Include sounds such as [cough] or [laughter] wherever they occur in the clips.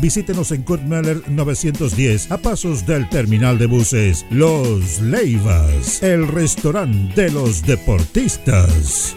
Visítenos en Kurt Meller 910 a pasos del terminal de buses. Los Leivas, el restaurante de los deportistas.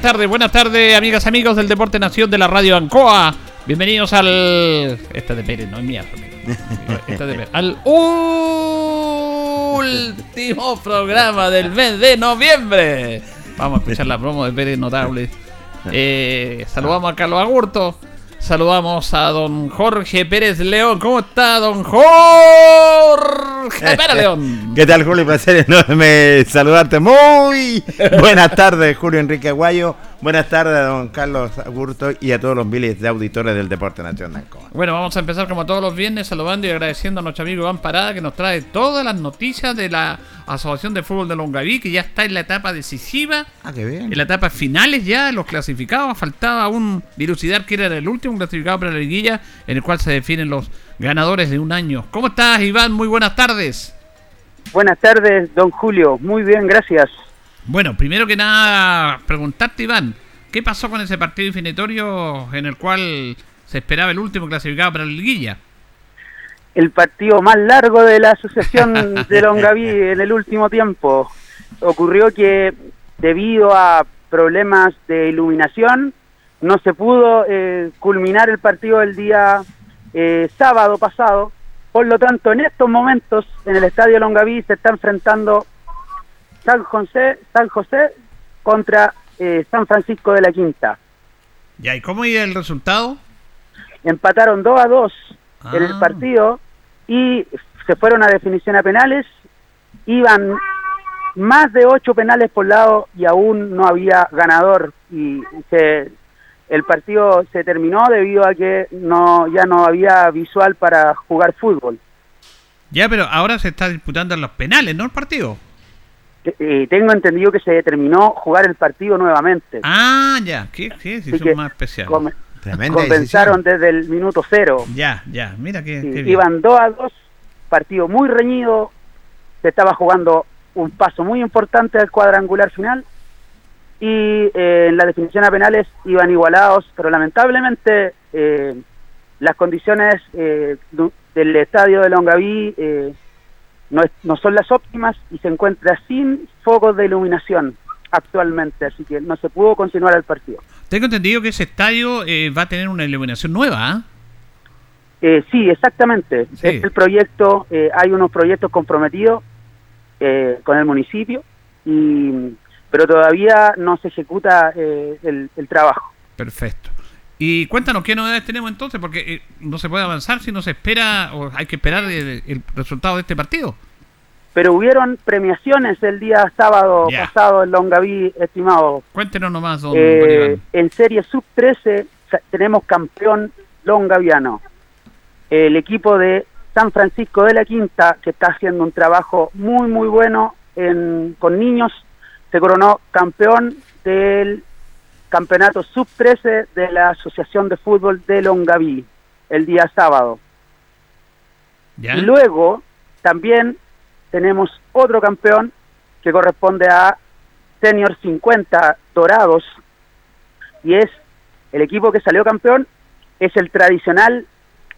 Buenas tardes, buenas tardes, amigas, amigos del Deporte Nación de la Radio Ancoa. Bienvenidos al. Esta de Pérez, no es mía. Esta de Pérez. Al último programa del mes de noviembre. Vamos a escuchar la promo de Pérez Notable. Eh, saludamos a Carlos Agurto. Saludamos a don Jorge Pérez León. ¿Cómo está, don Jorge Pérez [laughs] León? ¿Qué tal, Julio? Placer enorme saludarte. Muy [laughs] buenas tardes, Julio Enrique Aguayo. Buenas tardes a don Carlos Agurto y a todos los miles de auditores del Deporte Nacional. Bueno, vamos a empezar como todos los viernes saludando y agradeciendo a nuestro amigo Iván Parada que nos trae todas las noticias de la Asociación de Fútbol de Longaví, que ya está en la etapa decisiva. Ah, qué bien. En la etapa finales ya, los clasificados. Faltaba aún dilucidar quién era el último clasificado para la liguilla, en el cual se definen los ganadores de un año. ¿Cómo estás, Iván? Muy buenas tardes. Buenas tardes, don Julio. Muy bien, gracias. Bueno, primero que nada, preguntarte, Iván, ¿qué pasó con ese partido infinitorio en el cual se esperaba el último clasificado para la liguilla? El partido más largo de la Asociación [laughs] de Longaví en el último tiempo. Ocurrió que debido a problemas de iluminación no se pudo eh, culminar el partido el día eh, sábado pasado. Por lo tanto, en estos momentos en el Estadio Longaví se está enfrentando San José, San José contra eh, San Francisco de la Quinta. Ya, ¿y cómo iba el resultado? Empataron 2 a 2 en el Ah. partido y se fueron a definición a penales. Iban más de ocho penales por lado y aún no había ganador y se, el partido se terminó debido a que no ya no había visual para jugar fútbol. Ya, pero ahora se está disputando en los penales, ¿no? El partido. Eh, tengo entendido que se terminó jugar el partido nuevamente. Ah, ya, qué, qué decisión Así que más especial. come- Tremenda comenzaron decisión. desde el minuto cero. Ya, ya, mira que, Sí, iban 2 a 2, partido muy reñido, se estaba jugando un paso muy importante al cuadrangular final y eh, en la definición a penales iban igualados, pero lamentablemente eh, las condiciones eh, del estadio de Longaví eh, no, es- no son las óptimas y se encuentra sin focos de iluminación actualmente, así que no se pudo continuar el partido. Tengo entendido que ese estadio eh, va a tener una iluminación nueva, ¿ah? Eh, sí, exactamente. Sí. Es el proyecto, eh, hay unos proyectos comprometidos eh, con el municipio, y, pero todavía no se ejecuta eh, el, el trabajo. Perfecto. Y cuéntanos qué novedades tenemos entonces, porque eh, no se puede avanzar si no se espera o hay que esperar el, el resultado de este partido. Pero hubieron premiaciones el día sábado pasado en Longaví, estimado. Cuéntenos nomás, don Eh, en Serie Sub-13 sa- tenemos campeón longaviano. El equipo de San Francisco de la Quinta, que está haciendo un trabajo muy, muy bueno en, con niños, se coronó campeón del campeonato Sub-13 de la Asociación de Fútbol de Longaví el día sábado. ¿Ya? Y luego también tenemos otro campeón que corresponde a Senior 50 Dorados y es el equipo que salió campeón es el tradicional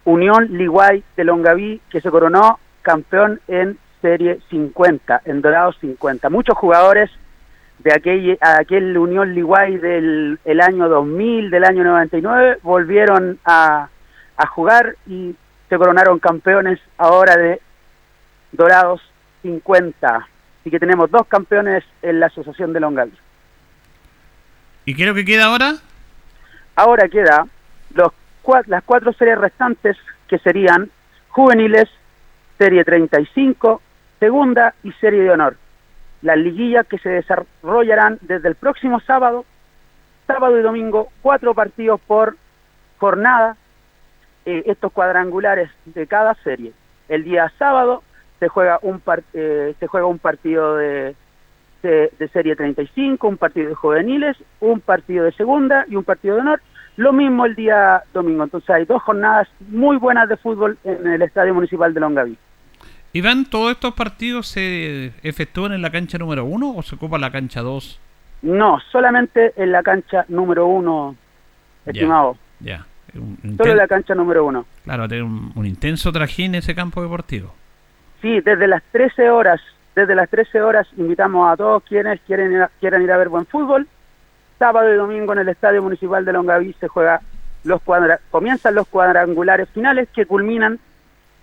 Unión Liguay de Longaví que se coronó campeón en Serie 50, en Dorados 50. Muchos jugadores de aquel, aquel Unión Liguay del el año 2000, del año 99, volvieron a, a jugar y se coronaron campeones ahora de Dorados 50. Así que tenemos dos campeones en la Asociación de Longaví. ¿Y qué es lo que queda ahora? Ahora queda los, las cuatro series restantes que serían juveniles, serie 35, segunda y serie de honor. Las liguillas que se desarrollarán desde el próximo sábado, sábado y domingo, cuatro partidos por jornada, eh, estos cuadrangulares de cada serie. El día sábado se juega un, par- eh, se juega un partido de, de, de serie 35, un partido de juveniles, un partido de segunda y un partido de honor. Lo mismo el día domingo. Entonces hay dos jornadas muy buenas de fútbol en el Estadio Municipal de Longaví. Iván, ¿todos estos partidos se efectúan en la cancha número uno o se ocupa la cancha 2? No, solamente en la cancha número uno, estimado. Ya. Solo en la cancha número uno. Claro, tiene un, un intenso trajín ese campo deportivo. Sí, desde las 13 horas, desde las 13 horas invitamos a todos quienes quieren ir a- quieran ir a ver buen fútbol. Sábado y domingo en el Estadio Municipal de Longaví se juega los cuadra comienzan los cuadrangulares finales que culminan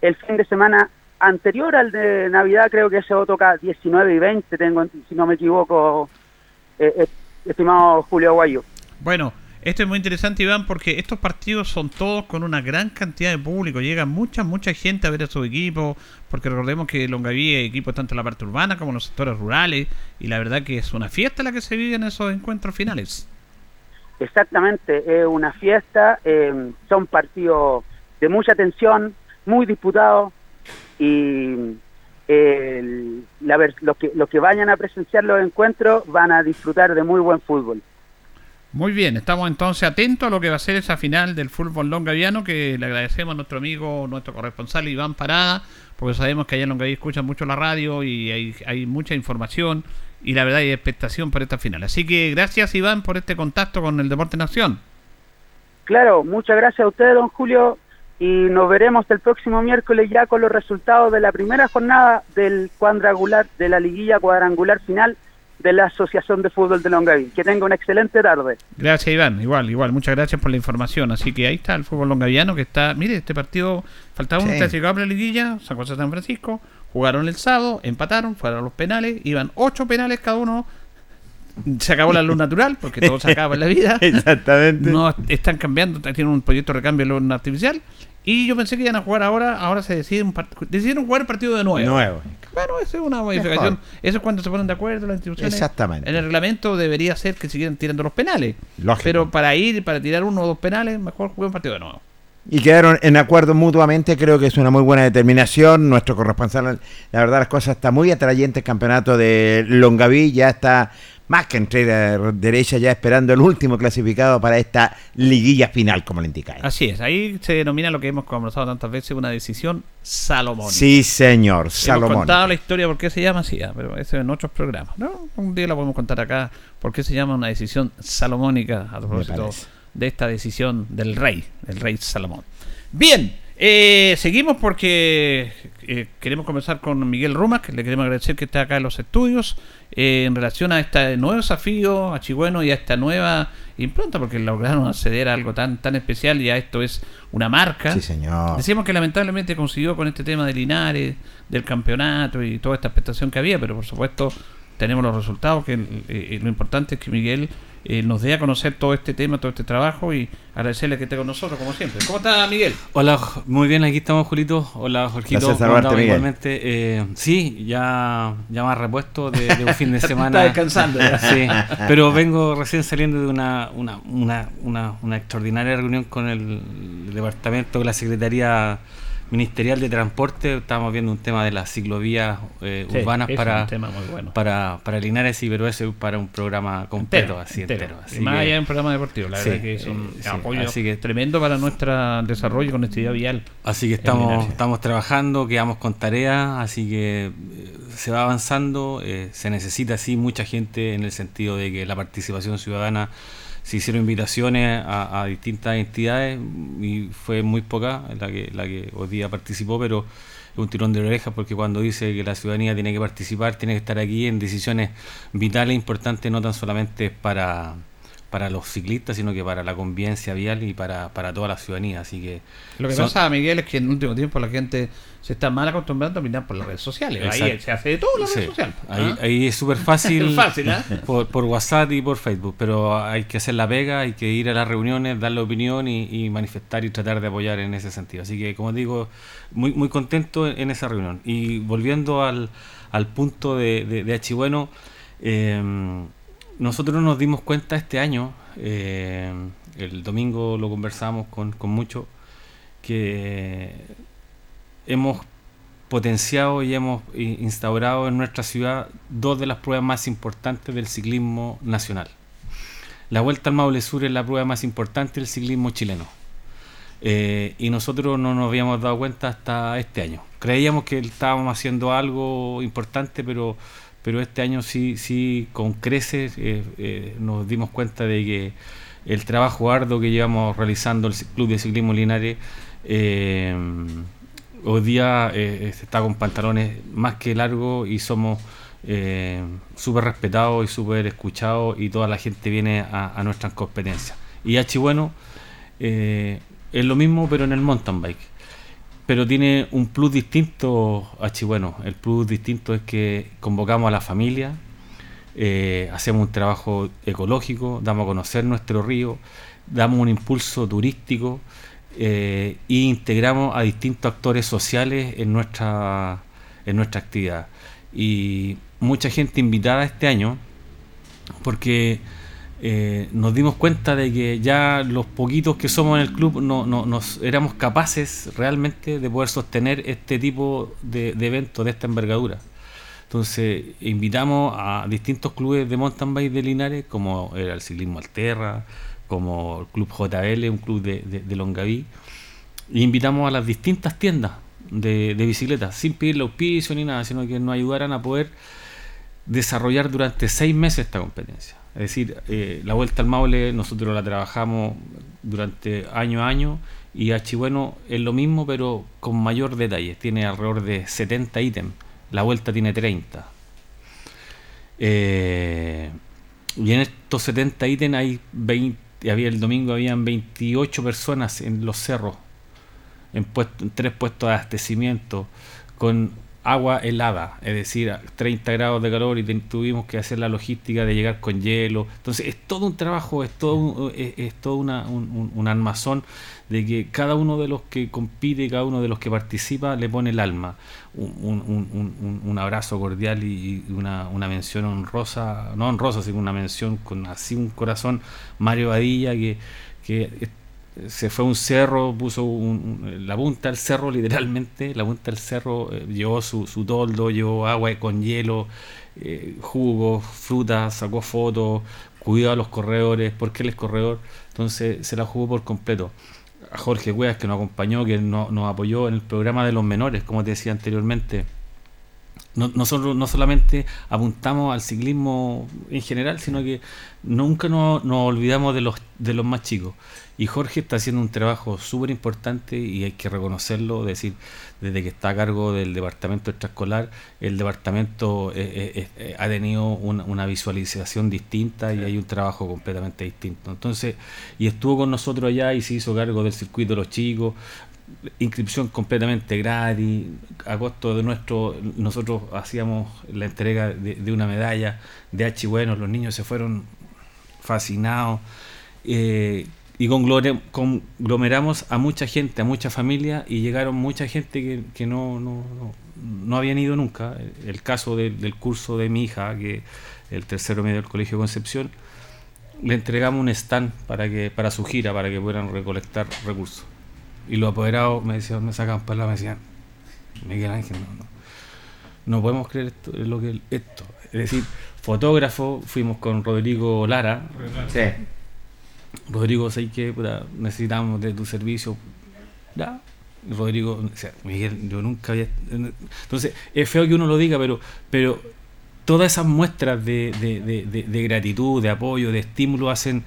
el fin de semana anterior al de Navidad, creo que eso toca 19 y 20, tengo si no me equivoco, eh, eh, estimado Julio Aguayo. Bueno, esto es muy interesante, Iván, porque estos partidos son todos con una gran cantidad de público. Llega mucha, mucha gente a ver a su equipo, porque recordemos que Longaví es equipo tanto en la parte urbana como en los sectores rurales, y la verdad que es una fiesta la que se vive en esos encuentros finales. Exactamente, es una fiesta, eh, son partidos de mucha tensión, muy disputados y eh, el- la los, que, los que vayan a presenciar los encuentros van a disfrutar de muy buen fútbol. Muy bien, estamos entonces atentos a lo que va a ser esa final del fútbol longaviano, que le agradecemos a nuestro amigo, nuestro corresponsal Iván Parada, porque sabemos que allá en Longaví escuchan mucho la radio y hay, hay mucha información y la verdad hay expectación por esta final. Así que gracias Iván por este contacto con el Deporte Nación. Claro, muchas gracias a usted, don Julio, y nos veremos el próximo miércoles ya con los resultados de la primera jornada del cuadrangular, de la liguilla cuadrangular final de la Asociación de Fútbol de Longaví. Que tenga una excelente tarde. Gracias Iván, igual, igual, muchas gracias por la información. Así que ahí está el fútbol longaviano que está, mire, este partido faltaba un Sí. clasificado para la liguilla, San José San Francisco, jugaron el sábado, empataron, fueron a los penales, iban ocho penales cada uno, se acabó la luz [laughs] natural, porque todo se acaba en la vida. Exactamente. No están cambiando, tienen un proyecto de recambio de luz artificial. Y yo pensé que iban a jugar ahora, ahora se deciden, decidieron jugar el partido de nuevo. Nuevo. Bueno, esa es una modificación. Eso es cuando se ponen de acuerdo las instituciones. Exactamente. En el reglamento debería ser que siguieran tirando los penales. Lógico. Pero para ir, para tirar uno o dos penales, mejor jugar un partido de nuevo. Y quedaron en acuerdo mutuamente, creo que es una muy buena determinación. Nuestro corresponsal, la verdad, las cosas está muy atrayente. El campeonato de Longaví ya está más que entre derecha, ya esperando el último clasificado para esta liguilla final, como le indica. Así es, ahí se denomina lo que hemos conversado tantas veces, una decisión salomónica. Sí, señor, Salomón. Hemos contado la historia por qué se llama así, ah, pero eso en otros programas. ¿no? Un día la podemos contar acá por qué se llama una decisión salomónica a propósito de esta decisión del rey, del rey Salomón. Bien, eh, seguimos porque eh, queremos comenzar con Miguel que le queremos agradecer que esté acá en los estudios eh, en relación a este nuevo desafío a Chigüeno y a esta nueva impronta, porque lograron acceder a algo tan tan especial y a esto es una marca. Sí, señor. Decíamos que lamentablemente consiguió con este tema de Linares, del campeonato y toda esta expectación que había, pero por supuesto tenemos los resultados, que lo importante es que Miguel eh, nos dé a conocer todo este tema, todo este trabajo y agradecerle que esté con nosotros, como siempre. ¿Cómo está, Miguel? Hola, muy bien, aquí estamos, Julito. Hola, Jorgito. Gracias, igualmente. Eh, sí, ya, ya más repuesto de, un fin de [laughs] semana. está descansando. sí, pero vengo recién saliendo de una, una, una, una, una extraordinaria reunión con el departamento, con la Secretaría ministerial de transporte estamos viendo un tema de las ciclovías eh, urbanas para, para para Linares y para un programa completo así entero, y más allá de un programa deportivo la verdad que es un eh, apoyo tremendo para nuestro desarrollo y conectividad vial. Así que estamos estamos trabajando quedamos con tareas así que eh, se va avanzando se necesita así mucha gente en el sentido de que la participación ciudadana se hicieron invitaciones a, distintas entidades y fue muy poca la que, la que hoy día participó, pero es un tirón de orejas porque cuando dice que la ciudadanía tiene que participar, tiene que estar aquí en decisiones vitales, importantes, no tan solamente para para los ciclistas, sino que para la convivencia vial y para, para toda la ciudadanía. Así que lo que pasa, Miguel, es que en el último tiempo la gente se está mal acostumbrando a mirar por las redes sociales. Ahí se hace de todo las redes sociales. Ahí, ¿ah? ahí, es súper fácil, [laughs] fácil ¿eh? [laughs] por, por, WhatsApp y por Facebook, pero hay que hacer la pega, hay que ir a las reuniones, dar la opinión y, manifestar y tratar de apoyar en ese sentido. Así que, como digo, muy, muy contento en, esa reunión. Y volviendo al, al punto de, de, de Achibueno, eh, nosotros nos dimos cuenta este año, eh, el domingo lo conversamos con, con mucho, que hemos potenciado y hemos instaurado en nuestra ciudad dos de las pruebas más importantes del ciclismo nacional. La Vuelta al Maule Sur es la prueba más importante del ciclismo chileno. Eh, y nosotros no nos habíamos dado cuenta hasta este año. Creíamos que estábamos haciendo algo importante, pero pero este año sí, sí con creces eh, eh, nos dimos cuenta de que el trabajo arduo que llevamos realizando el Club de Ciclismo Linares eh, hoy día está con pantalones más que largos y somos súper respetados y súper escuchados y toda la gente viene a nuestras competencias. Y H bueno es lo mismo pero en el mountain bike pero tiene un plus distinto a Chihueno. El plus distinto es que convocamos a la familia, eh, hacemos un trabajo ecológico, damos a conocer nuestro río, damos un impulso turístico e integramos a distintos actores sociales en nuestra, en nuestra actividad. Y mucha gente invitada este año, porque eh, nos dimos cuenta de que ya los poquitos que somos en el club no, nos éramos capaces realmente de poder sostener este tipo de, eventos de esta envergadura. Entonces invitamos a distintos clubes de mountain bike de Linares, como era el Ciclismo Alterra, como el Club JL, un club de, de, Longaví, e invitamos a las distintas tiendas de, de bicicletas, sin pedirle auspicio ni nada, sino que nos ayudaran a poder desarrollar durante seis meses esta competencia. Es decir, eh, la vuelta al Maule nosotros la trabajamos durante año a año y a Chihueno es lo mismo pero con mayor detalle. Tiene alrededor de 70 ítems. La vuelta tiene 30. Eh, y en estos 70 ítems hay 20, había el domingo habían 28 personas en los cerros, en, en tres puestos de abastecimiento, con agua helada, es decir, a 30 grados de calor y tuvimos que hacer la logística de llegar con hielo. Entonces es todo un trabajo, es todo, un- es, todo una- un, armazón de que cada uno de los que compite, cada uno de los que participa le pone el alma. Un, un- abrazo cordial y una, una mención honrosa, no honrosa, sino una mención con así un corazón, Mario Badilla, que, que se fue a un cerro, puso un- la punta del cerro, [laughs] literalmente, la punta del cerro, eh, llevó su, su toldo, llevó agua con hielo, eh, jugos, frutas, sacó fotos, cuidó a los corredores, porque él es corredor, entonces se la jugó por completo. A Jorge Cuevas, que nos acompañó, que no- nos apoyó en el programa de los menores, como te decía anteriormente. No- nosotros no solamente apuntamos al ciclismo en general, sino que nunca nos, nos olvidamos de los, de los más chicos. Y Jorge está haciendo un trabajo súper importante y hay que reconocerlo, decir, desde que está a cargo del departamento extraescolar, el departamento eh, eh, eh, ha tenido una, una visualización distinta y hay un trabajo completamente distinto. Entonces, y estuvo con nosotros allá y se hizo cargo del circuito de los chicos, inscripción completamente gratis, a costo de nuestro, nosotros hacíamos la entrega de, de una medalla de H bueno, los niños se fueron fascinados eh, y conglomeramos a mucha gente, a mucha familia y llegaron mucha gente que, que no, no, no, no habían ido nunca. El caso del- curso de mi hija, que el tercero medio del Colegio Concepción, le entregamos un stand para que para su gira, para que puedan recolectar recursos. Y los apoderados me decían, me sacaban palabras, me decían, Miguel Ángel, no, no, no podemos creer esto, es lo que esto. Es decir, fotógrafo, fuimos con Rodrigo Lara. Sí. Rodrigo, sé que necesitamos de tu servicio. Ya. Rodrigo, o sea, Miguel, yo nunca había. Entonces, es feo que uno lo diga, pero, pero todas esas muestras de, de- de- gratitud, de apoyo, de estímulo hacen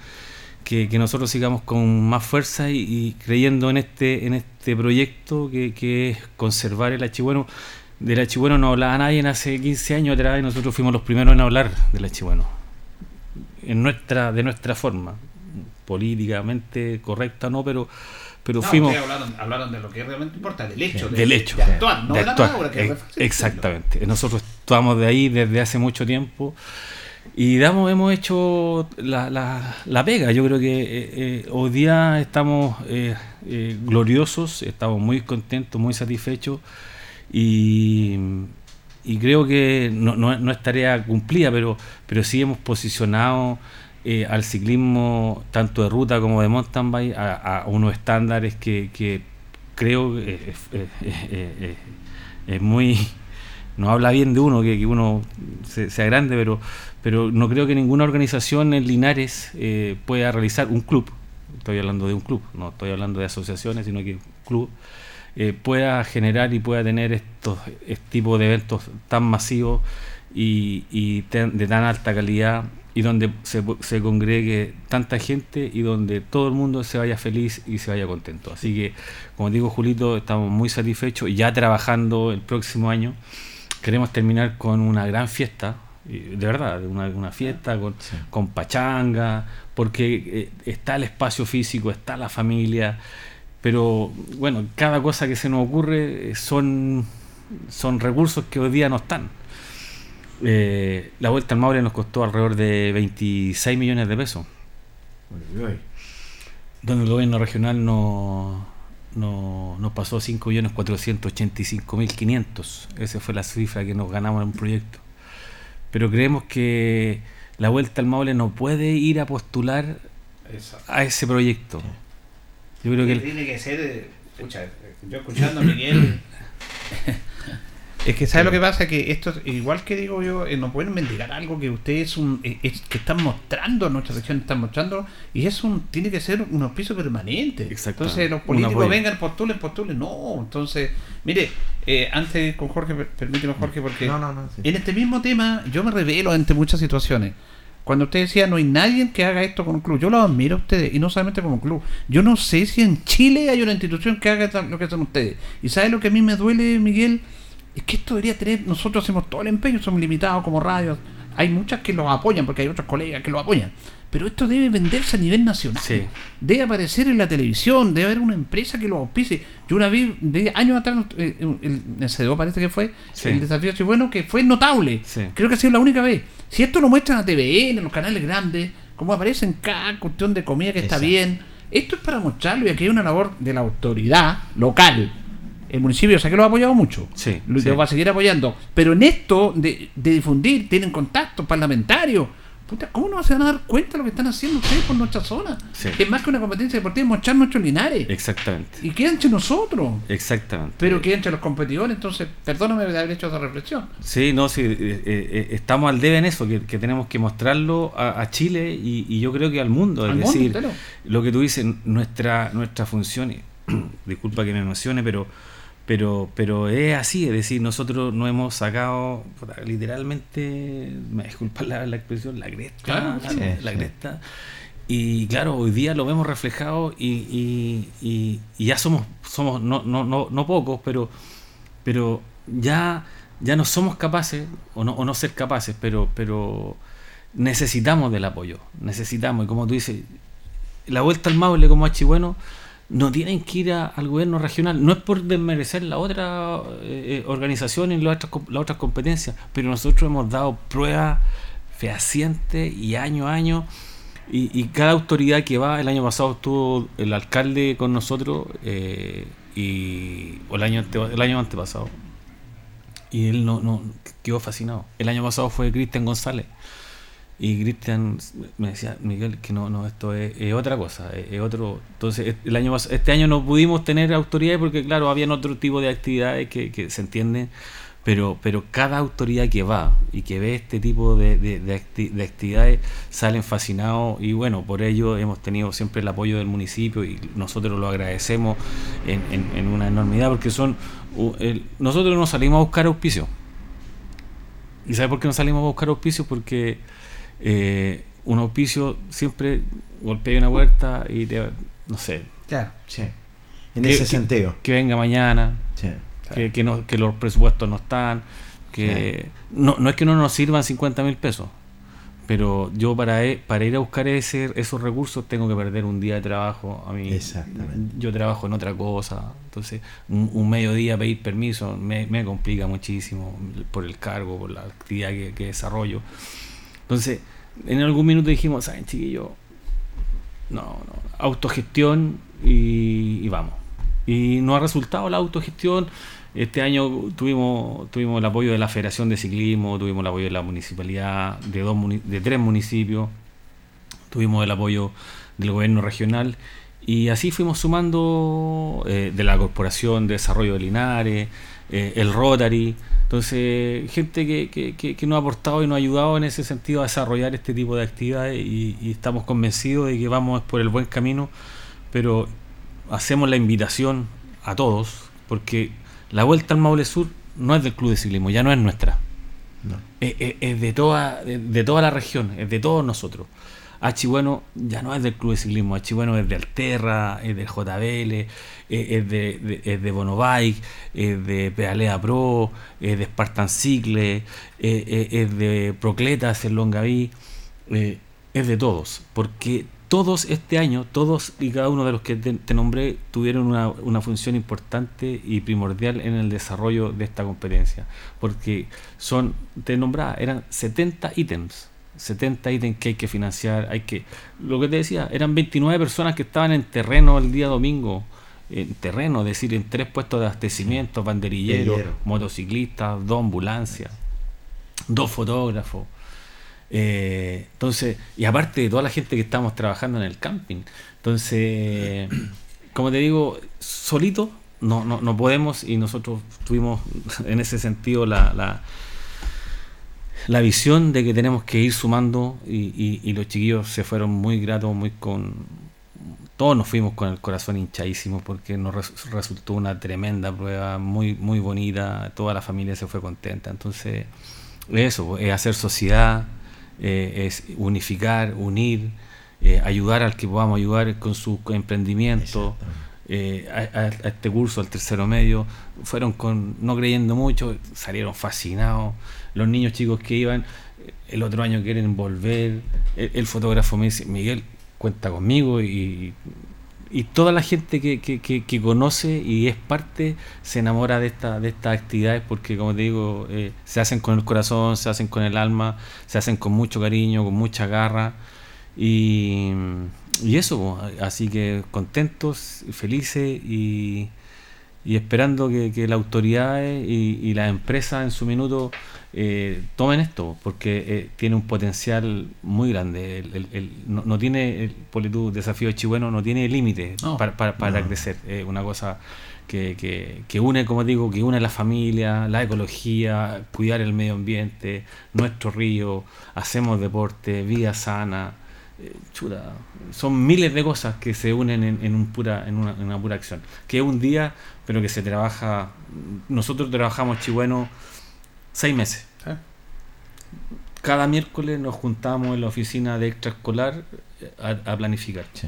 que, nosotros sigamos con más fuerza y, creyendo en este, en este proyecto que, es conservar el H-Bueno. Del H-Bueno no hablaba nadie hace 15 años atrás y nosotros fuimos los primeros en hablar del H-Bueno. En nuestra, de nuestra forma, políticamente correcta no, pero, pero No, fuimos hablaron, hablaron de lo que realmente importa, del hecho. de- del de- hecho De actuar, no de de, la actuar. palabra, que es Eh, exactamente nosotros actuamos de ahí desde hace mucho tiempo y damos hemos hecho la, la, la pega yo creo que eh, eh, hoy día estamos eh, eh, gloriosos estamos muy contentos muy satisfechos y, y creo que no, no- no es tarea cumplida pero pero sí hemos posicionado eh, al ciclismo tanto de ruta como de mountain bike a, unos estándares que, creo que es, muy [laughs] no habla bien de uno que, uno se- sea grande pero pero no creo que ninguna organización en Linares eh, pueda realizar un club. Estoy hablando de un club no estoy hablando de asociaciones sino que un club eh, pueda generar y pueda tener estos este tipo de eventos tan masivos y, de tan alta calidad y donde se, se congregue tanta gente y donde todo el mundo se vaya feliz y se vaya contento. Así que, como digo, Julito, estamos muy satisfechos y ya trabajando el próximo año. Queremos terminar con una gran fiesta, de verdad, una, una fiesta con, con pachanga, porque eh, está el espacio físico, está la familia, pero bueno, cada cosa que se nos ocurre eh, son, son recursos que hoy día no están. Eh, la vuelta al Maule nos costó alrededor de 26 millones de pesos, donde el gobierno regional no, no- nos pasó 5.485.500. Esa fue la cifra que nos ganamos en un proyecto. Pero creemos que la vuelta al Maule no puede ir a postular a ese proyecto. Yo creo que el- tiene que ser. eh, Pucha, yo escuchando a Miguel. [coughs] Es que ¿sabes lo que pasa? Que esto, igual que digo yo, eh, no pueden mendigar algo que ustedes un, eh, es, que están mostrando, nuestra región están mostrando, y es un, tiene que ser un auspicio permanente. Exacto. Entonces los políticos vengan, postulen, postulen. No, entonces, mire, eh, antes con Jorge, per- permíteme Jorge, porque No, no, no. sí. en este mismo tema yo me revelo ante muchas situaciones. Cuando usted decía no hay nadie que haga esto con un club, yo lo admiro a ustedes y no solamente como club. Yo no sé si en Chile hay una institución que haga lo que hacen ustedes. Y ¿sabe lo que a mí me duele, Miguel? Es que esto debería tener, nosotros hacemos todo el empeño, somos limitados como radio, hay muchas que lo apoyan, porque hay otros colegas que lo apoyan. Pero esto debe venderse a nivel nacional. Sí. Debe aparecer en la televisión, debe haber una empresa que lo auspice. Yo una vez, de años atrás, eh, el, el CDO parece que fue, Sí. el desafío bueno que fue notable. Sí. Creo que ha sido la única vez. Si esto lo muestran a TVN, en los canales grandes, como aparece en cada cuestión de comida que está bien, esto es para mostrarlo y aquí hay una labor de la autoridad local. El municipio, o sea que lo ha apoyado mucho. Sí, Lo, sí. va a seguir apoyando. Pero en esto de, de difundir, tienen contactos parlamentarios. Puta, ¿Cómo no se van a dar cuenta de lo que están haciendo ustedes por nuestra zona? Sí. Es más que una competencia deportiva, es mostrar nuestros linares. Exactamente. Y queda entre nosotros. Exactamente. Pero queda entre los competidores, entonces, perdóname de haber hecho esa reflexión. Sí, no, sí, eh, eh, eh, estamos al debe en eso, que, que tenemos que mostrarlo a, a Chile y, y yo creo que al mundo. Es mundo decir, entero. lo que tú dices, nuestra, nuestra función, [clears throat] disculpa que me emocione, pero, pero, pero es así, es decir, nosotros no hemos sacado literalmente, me disculpa la, la expresión, la cresta, Claro, la, sí, la sí. cresta. Y claro, hoy día lo vemos reflejado y, y- y- y ya somos, somos no, no, no, no pocos, pero, pero ya, ya no somos capaces, o no, o no ser capaces, pero, pero necesitamos del apoyo, necesitamos, y como tú dices, la vuelta al Maule como Bueno no tienen que ir a- al gobierno regional, no es por desmerecer la otra eh, eh, organización y las otras, las otras competencias, pero nosotros hemos dado pruebas fehacientes y año a año, y, y cada autoridad que va, el año pasado estuvo el alcalde con nosotros, eh, y, o el año, ante- el año antepasado, y él no, no quedó fascinado. El año pasado fue Cristian González. Y Cristian me decía, Miguel, que no, no, esto es, otra cosa, es, otro. Entonces, el año este año no pudimos tener autoridades porque, claro, habían otro tipo de actividades que, que se entienden, pero, pero cada autoridad que va y que ve este tipo de, de- de acti- de actividades salen fascinados y, bueno, por ello hemos tenido siempre el apoyo del municipio y nosotros lo agradecemos en, en- en una enormidad porque son. el- nosotros nos salimos a buscar auspicio. ¿Y sabe por qué no salimos a buscar auspicios? Porque eh, un auspicio siempre golpea una puerta y te, no sé, Claro. Sí. En Que- ese que- sentido. que venga mañana, Sí. que, que, no, que los presupuestos no están, que no, no es que no nos sirvan 50 mil pesos, pero yo para, e- para ir a buscar ese, esos recursos tengo que perder un día de trabajo. A mí, Exactamente. Yo trabajo en otra cosa, entonces un, un mediodía pedir permiso me, me complica muchísimo por el cargo, por la actividad que, que desarrollo. Entonces, en algún minuto dijimos, ¿saben, chiquillos? No, no, autogestión y, vamos. Y no ha resultado la autogestión. Este año tuvimos, tuvimos el apoyo de la Federación de Ciclismo, tuvimos el apoyo de la municipalidad, de, dos, de tres municipios, tuvimos el apoyo del gobierno regional y así fuimos sumando eh, de la Corporación de Desarrollo de Linares, eh, el Rotary, entonces gente que, que, que- que nos ha aportado y nos ha ayudado en ese sentido a desarrollar este tipo de actividades y, y estamos convencidos de que vamos por el buen camino, pero hacemos la invitación a todos porque la vuelta al Maule Sur no es del Club de Ciclismo, ya no es nuestra No. es, es- es de toda de, de toda la región, es de todos nosotros. Bueno ya no es del Club de Ciclismo, Bueno es de Alterra, es del JBL, es, es de, de, es Bonobike, es de Pedalea Pro, es de Spartan Cicle, es, es- es de Procletas en Longaví, eh, es de todos, porque todos este año, todos y cada uno de los que te, te nombré, tuvieron una, una función importante y primordial en el desarrollo de esta competencia, porque son, te nombraba, eran 70 ítems, 70 ítems que hay que financiar, hay que, lo que te decía, eran 29 personas que estaban en terreno el día domingo, en terreno, es decir, en tres puestos de abastecimiento, banderilleros, motociclistas, dos ambulancias, dos fotógrafos. Eh, entonces, y aparte de toda la gente que estamos trabajando en el camping. Entonces, [clears throat] como te digo, solito no, no, no podemos y nosotros tuvimos [laughs] en ese sentido la, la, la visión de que tenemos que ir sumando y, y- y los chiquillos se fueron muy gratos, muy con... Todos nos fuimos con el corazón hinchadísimo porque nos res- resultó una tremenda prueba, muy, muy bonita, toda la familia se fue contenta. Entonces, eso, es hacer sociedad, eh, es unificar, unir, eh, ayudar al que podamos ayudar con su emprendimiento. Eh, a, a- a este curso, al tercero medio, fueron con no creyendo mucho, salieron fascinados. Los niños chicos que iban, el otro año quieren volver. El, fotógrafo me dice, Miguel, cuenta conmigo y, y toda la gente que, que, conoce y es parte se enamora de, esta, de estas actividades porque, como te digo, eh, se hacen con el corazón, se hacen con el alma, se hacen con mucho cariño, con mucha garra. Y, y eso, así que contentos, felices y, y esperando que, que las autoridades y, y las empresas en su minuto eh, tomen esto, porque eh, tiene un potencial muy grande. El- el- el- no, no tiene, el desafío de Chihuahua no tiene límite No. para, para, para No. crecer. Es una cosa que, que, que une, como digo, que une la familia, la ecología, cuidar el medio ambiente, nuestro río, hacemos deporte, vida sana. eh, chuta, son miles de cosas que se unen en, en un pura, en, una, en una pura acción. Que es un día, pero que se trabaja. Nosotros trabajamos Chihuahua seis meses. ¿Eh? Cada miércoles nos juntamos en la oficina de extraescolar eh, a, a planificar. Sí.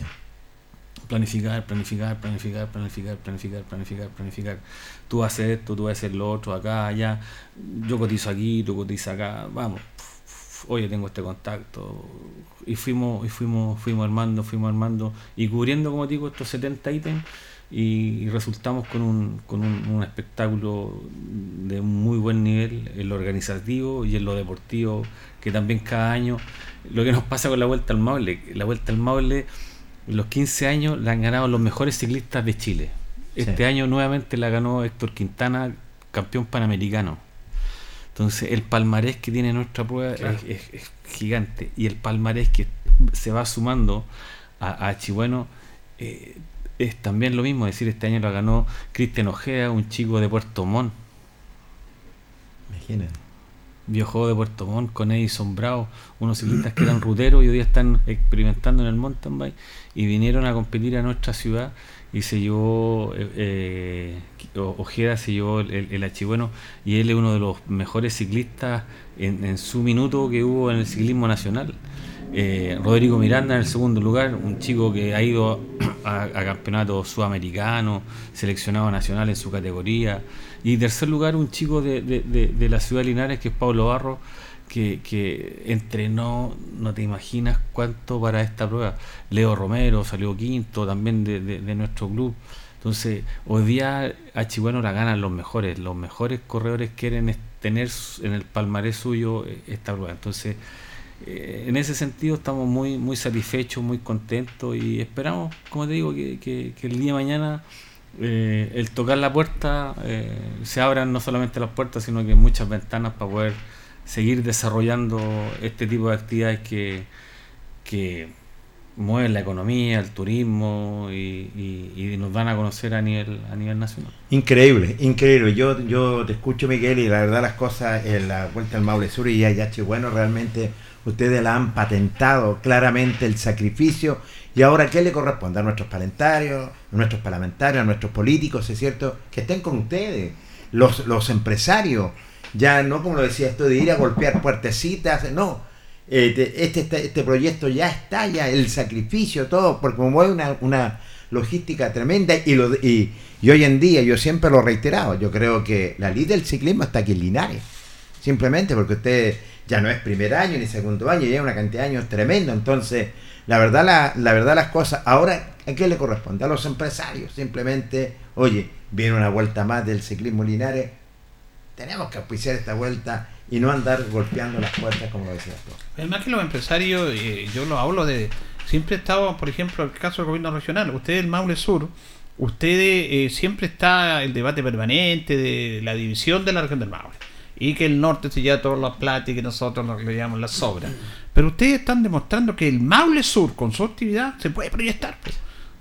Planificar, planificar, planificar, planificar, planificar, planificar, planificar. Tú haces esto, tú haces lo otro, acá, allá. Yo cotizo aquí, tú cotizas acá. Vamos. Oye, tengo este contacto. Y fuimos, y fuimos, fuimos armando, fuimos armando y cubriendo, como digo, estos 70 ítems y, resultamos con un, con un, un espectáculo de muy buen nivel en lo organizativo y en lo deportivo, que también cada año, lo que nos pasa con la Vuelta al Maule, la Vuelta al Maule, los 15 años la han ganado los mejores ciclistas de Chile. Este Sí. año nuevamente la ganó Héctor Quintana, campeón panamericano. Entonces el palmarés que tiene nuestra prueba Claro. es, es- es gigante y el palmarés que se va sumando a, a Chihuahua eh, es también lo mismo, es decir, este año la ganó Cristian Ojea, un chico de Puerto Montt, Imagínate. viajó de Puerto Montt con Edison Bravo, unos ciclistas que eran ruteros y hoy día están experimentando en el mountain bike y vinieron a competir a nuestra ciudad y se llevó, eh, eh, Ojeda se llevó el, el, y él es uno de los mejores ciclistas en, en su minuto que hubo en el ciclismo nacional. Eh, Rodrigo Miranda en el segundo lugar, un chico que ha ido a, a campeonatos sudamericanos, seleccionado nacional en su categoría. Y tercer lugar, un chico de, la ciudad de Linares, que es Pablo Barro, que, entrenó, no te imaginas cuánto para esta prueba. Leo Romero salió quinto también de, de- nuestro club. Entonces, hoy día a Chihuahua la ganan los mejores. Los mejores corredores quieren tener en el palmarés suyo eh, esta prueba. Entonces, eh, en ese sentido estamos muy muy satisfechos, muy contentos y esperamos, como te digo, que, el día de mañana eh, el tocar la puerta eh, se abran no solamente las puertas, sino que muchas ventanas para poder seguir desarrollando este tipo de actividades que, que mueven la economía, el turismo y nos dan a conocer a nivel a nivel nacional. Increíble, increíble. Yo, yo te escucho, Miguel, y la verdad las cosas en la Vuelta al Maule Sur y Ayache, bueno, realmente ustedes la han patentado claramente el sacrificio. Y ahora, ¿qué le corresponde a nuestros parlamentarios, a nuestros parlamentarios, a nuestros políticos, es cierto, que estén con ustedes, los, los empresarios, ya no como lo decía esto de ir a golpear puertecitas, no. Eh, te- Este, este, este proyecto ya está, ya el sacrificio, todo, porque como es una, una logística tremenda y, lo, y, y hoy en día, yo siempre lo he reiterado, yo creo que la ley del ciclismo está aquí en Linares, simplemente porque usted ya no es primer año ni segundo año, ya es una cantidad de años tremendo, entonces la verdad, la, la verdad las cosas, ahora ¿a qué le corresponde? A los empresarios, simplemente, oye, viene una vuelta más del ciclismo Linares, tenemos que auspiciar esta vuelta y no andar golpeando las puertas como lo decías tú. Además que los empresarios, eh, yo lo hablo de... Siempre he estado, por ejemplo, el caso del gobierno regional. Ustedes, el Maule Sur, ustedes eh, siempre está el debate permanente de la división de la región del Maule. Y que el norte se lleva todas las plata y que nosotros que le llamamos las sobras. Pero ustedes están demostrando que el Maule Sur, con su actividad, se puede proyectar. pues.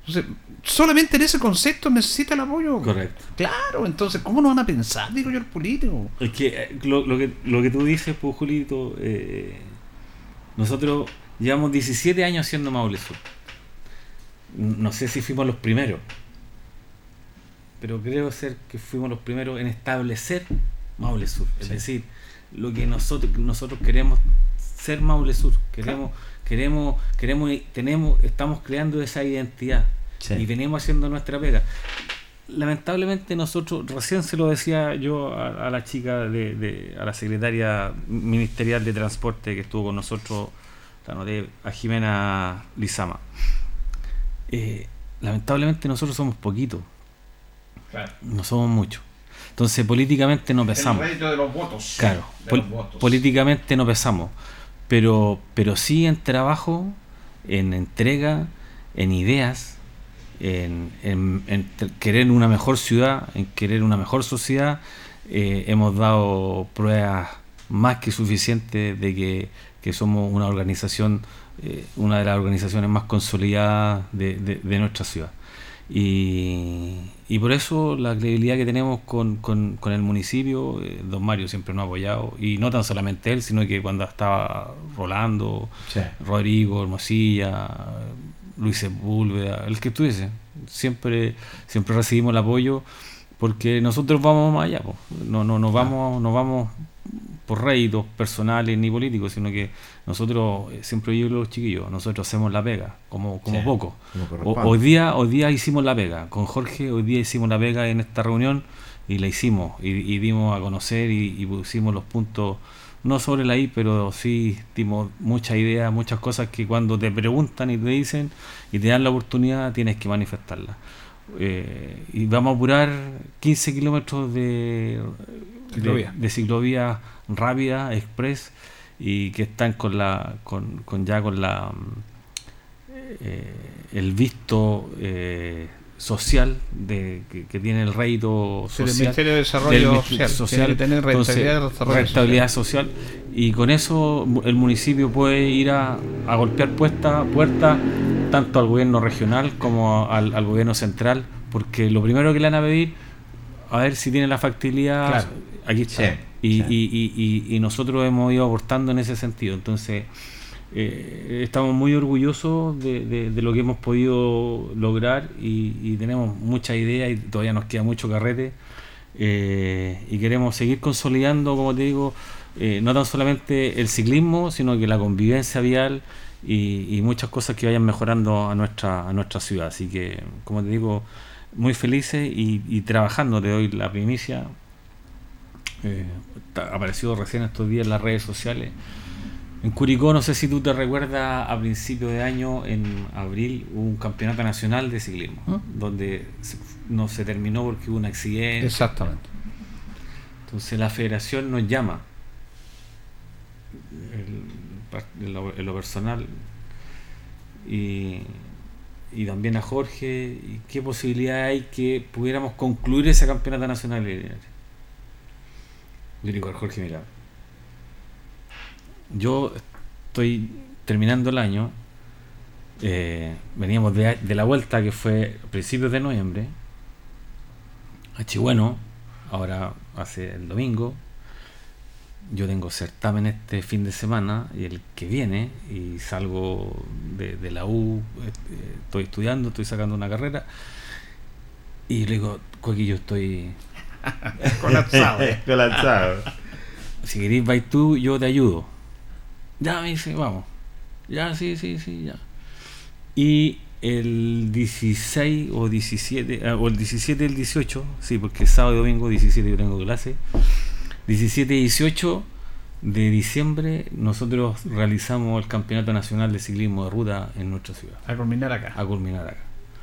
Entonces, solamente en ese concepto necesita el apoyo. Correcto. Claro, entonces, ¿cómo no van a pensar, digo yo, el político? Es que eh, lo, lo que lo que tú dices, pues, Julito, eh, nosotros llevamos 17 años haciendo Maule Sur. No sé si fuimos los primeros, pero creo ser que fuimos los primeros en establecer Maule Sur. Es Sí. decir, lo que nosotros nosotros queremos ser Maule Sur, queremos queremos queremos tenemos estamos creando esa identidad. Sí. y venimos haciendo nuestra pega. Lamentablemente nosotros, recién se lo decía yo a, a la chica, de, de- a la secretaria ministerial de transporte que estuvo con nosotros, a Jimena Lizama. Eh, lamentablemente nosotros somos poquitos, no somos muchos. Entonces políticamente no pesamos. de los votos. Claro, pol- políticamente no pesamos, pero, pero sí en trabajo, en entrega, en ideas, en, en- en t- querer una mejor ciudad, en querer una mejor sociedad. eh, hemos dado pruebas más que suficientes de que, que somos una organización, eh, una de las organizaciones más consolidadas de, de- de nuestra ciudad. Y, y por eso la credibilidad que tenemos con, con- con el municipio, eh, don Mario siempre nos ha apoyado, y no tan solamente él, sino que cuando estaba Rolando, Sí. Rodrigo, Hermosilla, Luis Sepúlveda, el que estuviese, siempre, siempre recibimos el apoyo porque nosotros vamos más allá, po. no, no, no vamos, no vamos por réditos personales ni políticos, sino que nosotros, eh, siempre yo los chiquillos, nosotros hacemos la pega, como, como Sí, poco. como hoy día, hoy día hicimos la pega, con Jorge hoy día hicimos la pega en esta reunión y la hicimos y, y dimos a conocer y, y pusimos los puntos, no sobre la I, pero sí dimos muchas ideas, muchas cosas que cuando te preguntan y te dicen y te dan la oportunidad tienes que manifestarlas. Eh, y vamos a apurar 15 kilómetros de de, de ciclovía rápida, express, y que están con la con, con ya con la eh, el visto eh, social de que, que tiene el del social Ministerio de Desarrollo del Social. Que tener rentabilidad desarrollo rentabilidad social. y con eso el municipio puede ir a, a golpear puesta, puertas tanto al gobierno regional como al, al gobierno central porque lo primero que le van a pedir a ver si tiene la factibilidad Claro. aquí está Sí, y, sí. y- y- y- y nosotros hemos ido aportando en ese sentido entonces eh, estamos muy orgullosos de, de- de lo que hemos podido lograr y, tenemos muchas ideas y todavía nos queda mucho carrete eh, y queremos seguir consolidando, como te digo, eh, no tan solamente el ciclismo, sino que la convivencia vial y, y muchas cosas que vayan mejorando a nuestra, a nuestra ciudad. Así que, como te digo, muy felices y, y trabajando, te doy la primicia. Eh, apareció recién estos días en las redes sociales. En Curicó, no sé si tú te recuerdas, a principio de año, en abril, hubo un campeonato nacional de ciclismo, ¿Ah? donde se- no se terminó porque hubo un accidente. Exactamente. Entonces la federación nos llama, el en lo, en lo personal, y, y también a Jorge, y qué posibilidad hay que pudiéramos concluir ese campeonato nacional. Yo digo a Jorge, mira, yo estoy terminando el año, eh, veníamos de, la vuelta que fue a principios de noviembre, a Chihuahua, ahora hace el domingo. Yo tengo certamen este fin de semana y el que viene y salgo de, la U, este, estoy estudiando, estoy sacando una carrera y le digo, estoy, [laughs] Colapsado. [laughs] Colapsado. si queréis vais tú, yo te ayudo. Ya me dice, vamos. Ya, sí, sí, sí, ya. Y el 16 o 17, ah, o el 17 y el 18, sí, porque sábado y domingo 17 yo tengo clase. 17 y 18 de diciembre nosotros realizamos el Campeonato Nacional de Ciclismo de Ruta en nuestra ciudad, A culminar acá. a culminar acá.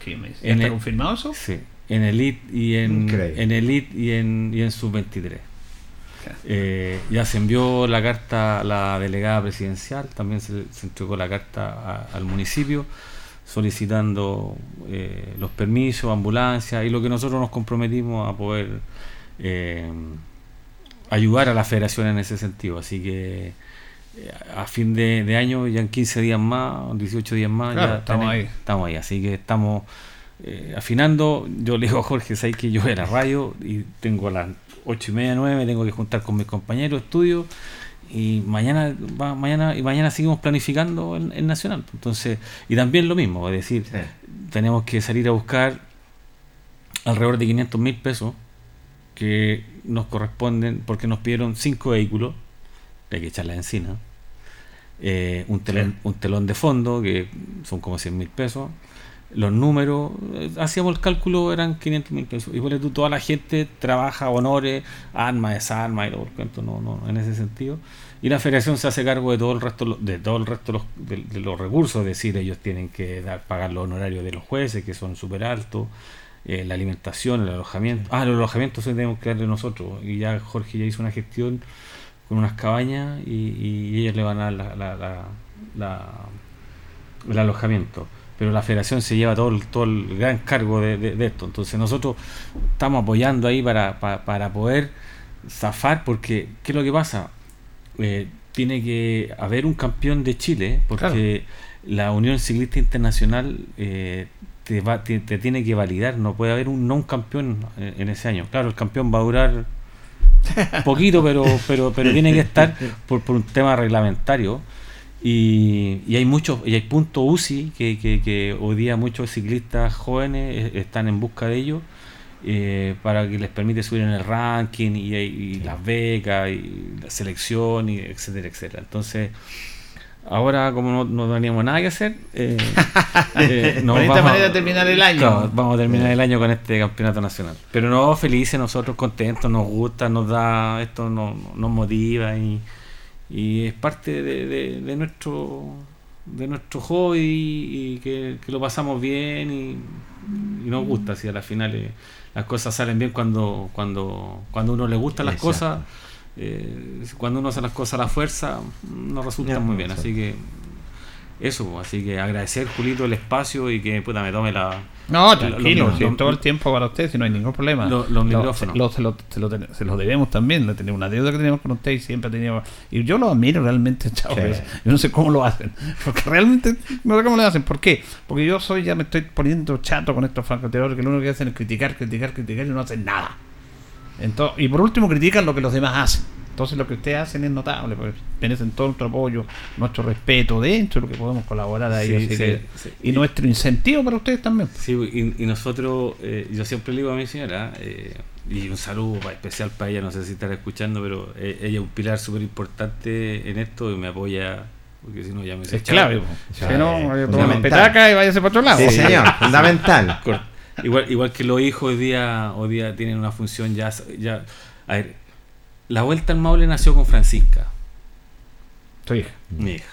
¿Qué me? En ¿Está el- confirmado eso? Sí, en Elite y en, Increíble. en Elite y en, y en Sub-23. Eh, ya se envió la carta a la delegada presidencial, también se, se entregó la carta a- al municipio solicitando eh, los permisos, ambulancias y lo que nosotros nos comprometimos a poder eh, ayudar a la federación en ese sentido. Así que eh, a fin de, de año, ya en 15 días más, 18 días más, Claro, ya estamos tenemos- ahí. Estamos ahí, así que estamos eh, afinando. Yo le digo a Jorge, sabes que yo voy a la radio y tengo a las 8 y media, 9, me tengo que juntar con mis compañeros, estudio y mañana va, mañana y mañana seguimos planificando el, el nacional. Entonces, y también lo mismo, es decir, Sí. tenemos que salir a buscar alrededor de 500 mil pesos que nos corresponden porque nos pidieron cinco vehículos, hay que echarla encima, eh, un, telón, un telón de fondo que son como 100 mil pesos, los números, eh, hacíamos el cálculo, eran 500 mil pesos. Y por tú, toda la gente trabaja honores, armas, desarmas y todo el cuento, no, no, en ese sentido. Y la federación se hace cargo de todo el resto, de todo el resto de los, de, los recursos, es decir, ellos tienen que dar, pagar los honorarios de los jueces, que son súper altos, eh, la alimentación, el alojamiento. Ah, los alojamientos tenemos que darle nosotros. Y ya Jorge ya hizo una gestión con unas cabañas y, ellos le van a dar la, el alojamiento pero la federación se lleva todo el, todo el gran cargo de, esto. Entonces nosotros estamos apoyando ahí para, para, poder zafar, porque ¿qué es lo que pasa? Eh, tiene que haber un campeón de Chile, porque la Unión Ciclista Internacional eh, te, va, te, tiene que validar, no puede haber un no un campeón en, ese año. Claro, el campeón va a durar [laughs] poquito, pero, pero, pero tiene que estar por, por un tema reglamentario. Y, y, hay muchos, y hay puntos UCI que, que, que, hoy día muchos ciclistas jóvenes están en busca de ellos eh, para que les permite subir en el ranking y, las becas y la selección y etcétera, etcétera. Entonces, ahora como no, no teníamos nada que hacer, eh, [laughs] eh manera de terminar el año. vamos a terminar el año con este campeonato nacional. Pero no, felices, nosotros contentos, nos gusta, nos da, esto nos, nos motiva y y es parte de, de, nuestro de nuestro hobby y, que, lo pasamos bien y, nos gusta. Si a las finales las cosas salen bien cuando cuando cuando uno le gustan las cosas eh, cuando uno hace las cosas a la fuerza no resultan muy bien. así que eso, así que agradecer, Julito, el espacio y que puta, me tome la. No, tranquilo, todo el tiempo para usted, si no hay ningún problema. Los, micrófonos. se, lo, debemos también, le tenemos una deuda que tenemos con usted y siempre teníamos. Y yo lo admiro realmente, [laughs] chao. Yo no sé cómo lo hacen, [laughs] porque realmente no sé cómo lo hacen. ¿Por qué? Porque yo soy, ya me estoy poniendo chato con estos francotiradores que lo único que hacen es criticar, criticar, criticar y no hacen nada. Entonces, y por último, critican lo que los demás hacen. Entonces lo que ustedes hacen es notable, porque merecen todo nuestro apoyo, nuestro respeto dentro de lo que podemos colaborar ahí. y nuestro incentivo para ustedes también. Sí, y, nosotros, eh, yo siempre le digo a mi señora, eh, y un saludo especial para ella, no sé si estará escuchando, pero eh, ella es un pilar súper importante en esto y me apoya porque si no ya me Es clave, si no, petaca y váyase para otro lado. Sí, señor, fundamental. Igual, igual que los hijos hoy día, hoy día tienen una función ya, ya a ver, la vuelta al Maule nació con Francisca. Tu hija. Mi hija.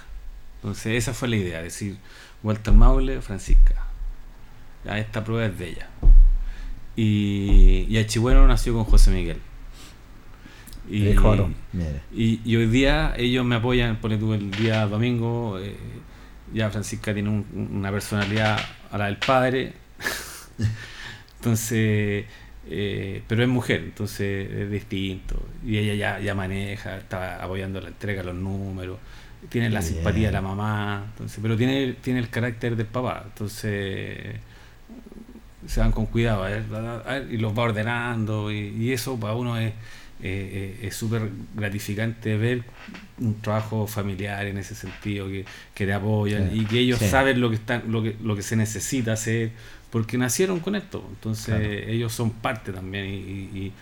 Entonces esa fue la idea, decir, vuelta al Maule, Francisca. Ya esta prueba es de ella. Y, y Chihuahua nació con José Miguel. Y, y, hoy día ellos me apoyan, por el día domingo, eh, ya Francisca tiene una personalidad a la del padre. [laughs] Entonces eh, pero es mujer, entonces es distinto. Y ella ya, ya maneja, está apoyando la entrega, los números, tiene la simpatía de la mamá, entonces, pero tiene, tiene el carácter del papá, entonces se van con cuidado y los va ordenando y, eso para uno es es súper gratificante ver un trabajo familiar en ese sentido que, que te apoyan y que ellos saben lo que están lo que lo que se necesita hacer porque nacieron con esto. Entonces ellos son parte también y,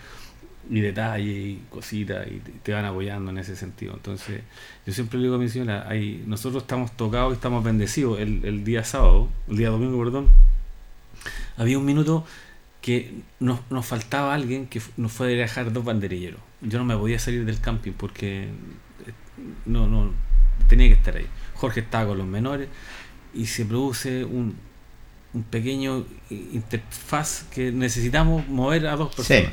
y, detalle y cositas y te van apoyando en ese sentido. Entonces yo siempre digo a mi señora, hay, nosotros estamos tocados y estamos bendecidos. El, el día sábado, el día domingo, perdón, había un minuto que nos, nos faltaba alguien que nos fue a dejar dos banderilleros. Yo no me podía salir del camping porque eh, no, no tenía que estar ahí. Jorge estaba con los menores y se produce un, un pequeño interfaz que necesitamos mover a dos personas.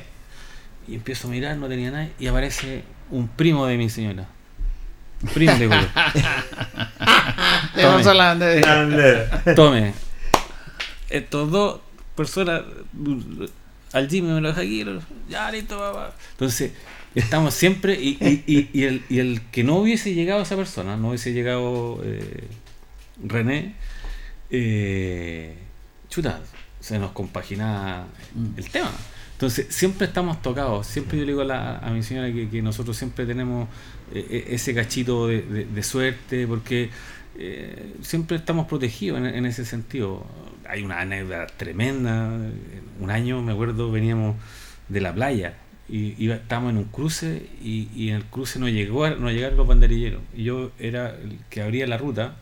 Y empiezo a mirar, no tenía nada, y aparece un primo de mi señora. Un primo de [laughs] Tome. Tome. Estos dos personas al gym me lo deja aquí, ya listo, papá. Entonces, estamos siempre, y, y, y, el, y el que no hubiese llegado esa persona, no hubiese llegado eh, René, eh, chuta, se nos compagina mm. el tema. Entonces, siempre estamos tocados. Siempre yo le digo a, mi señora que, nosotros siempre tenemos eh, eh, ese cachito de, suerte, porque eh, siempre estamos protegidos en, ese sentido. Hay una anécdota tremenda. Un año, me acuerdo, veníamos de la playa y, estábamos en un cruce y, en el cruce no, llegó no llegaron los banderilleros. Y yo era el que abría la ruta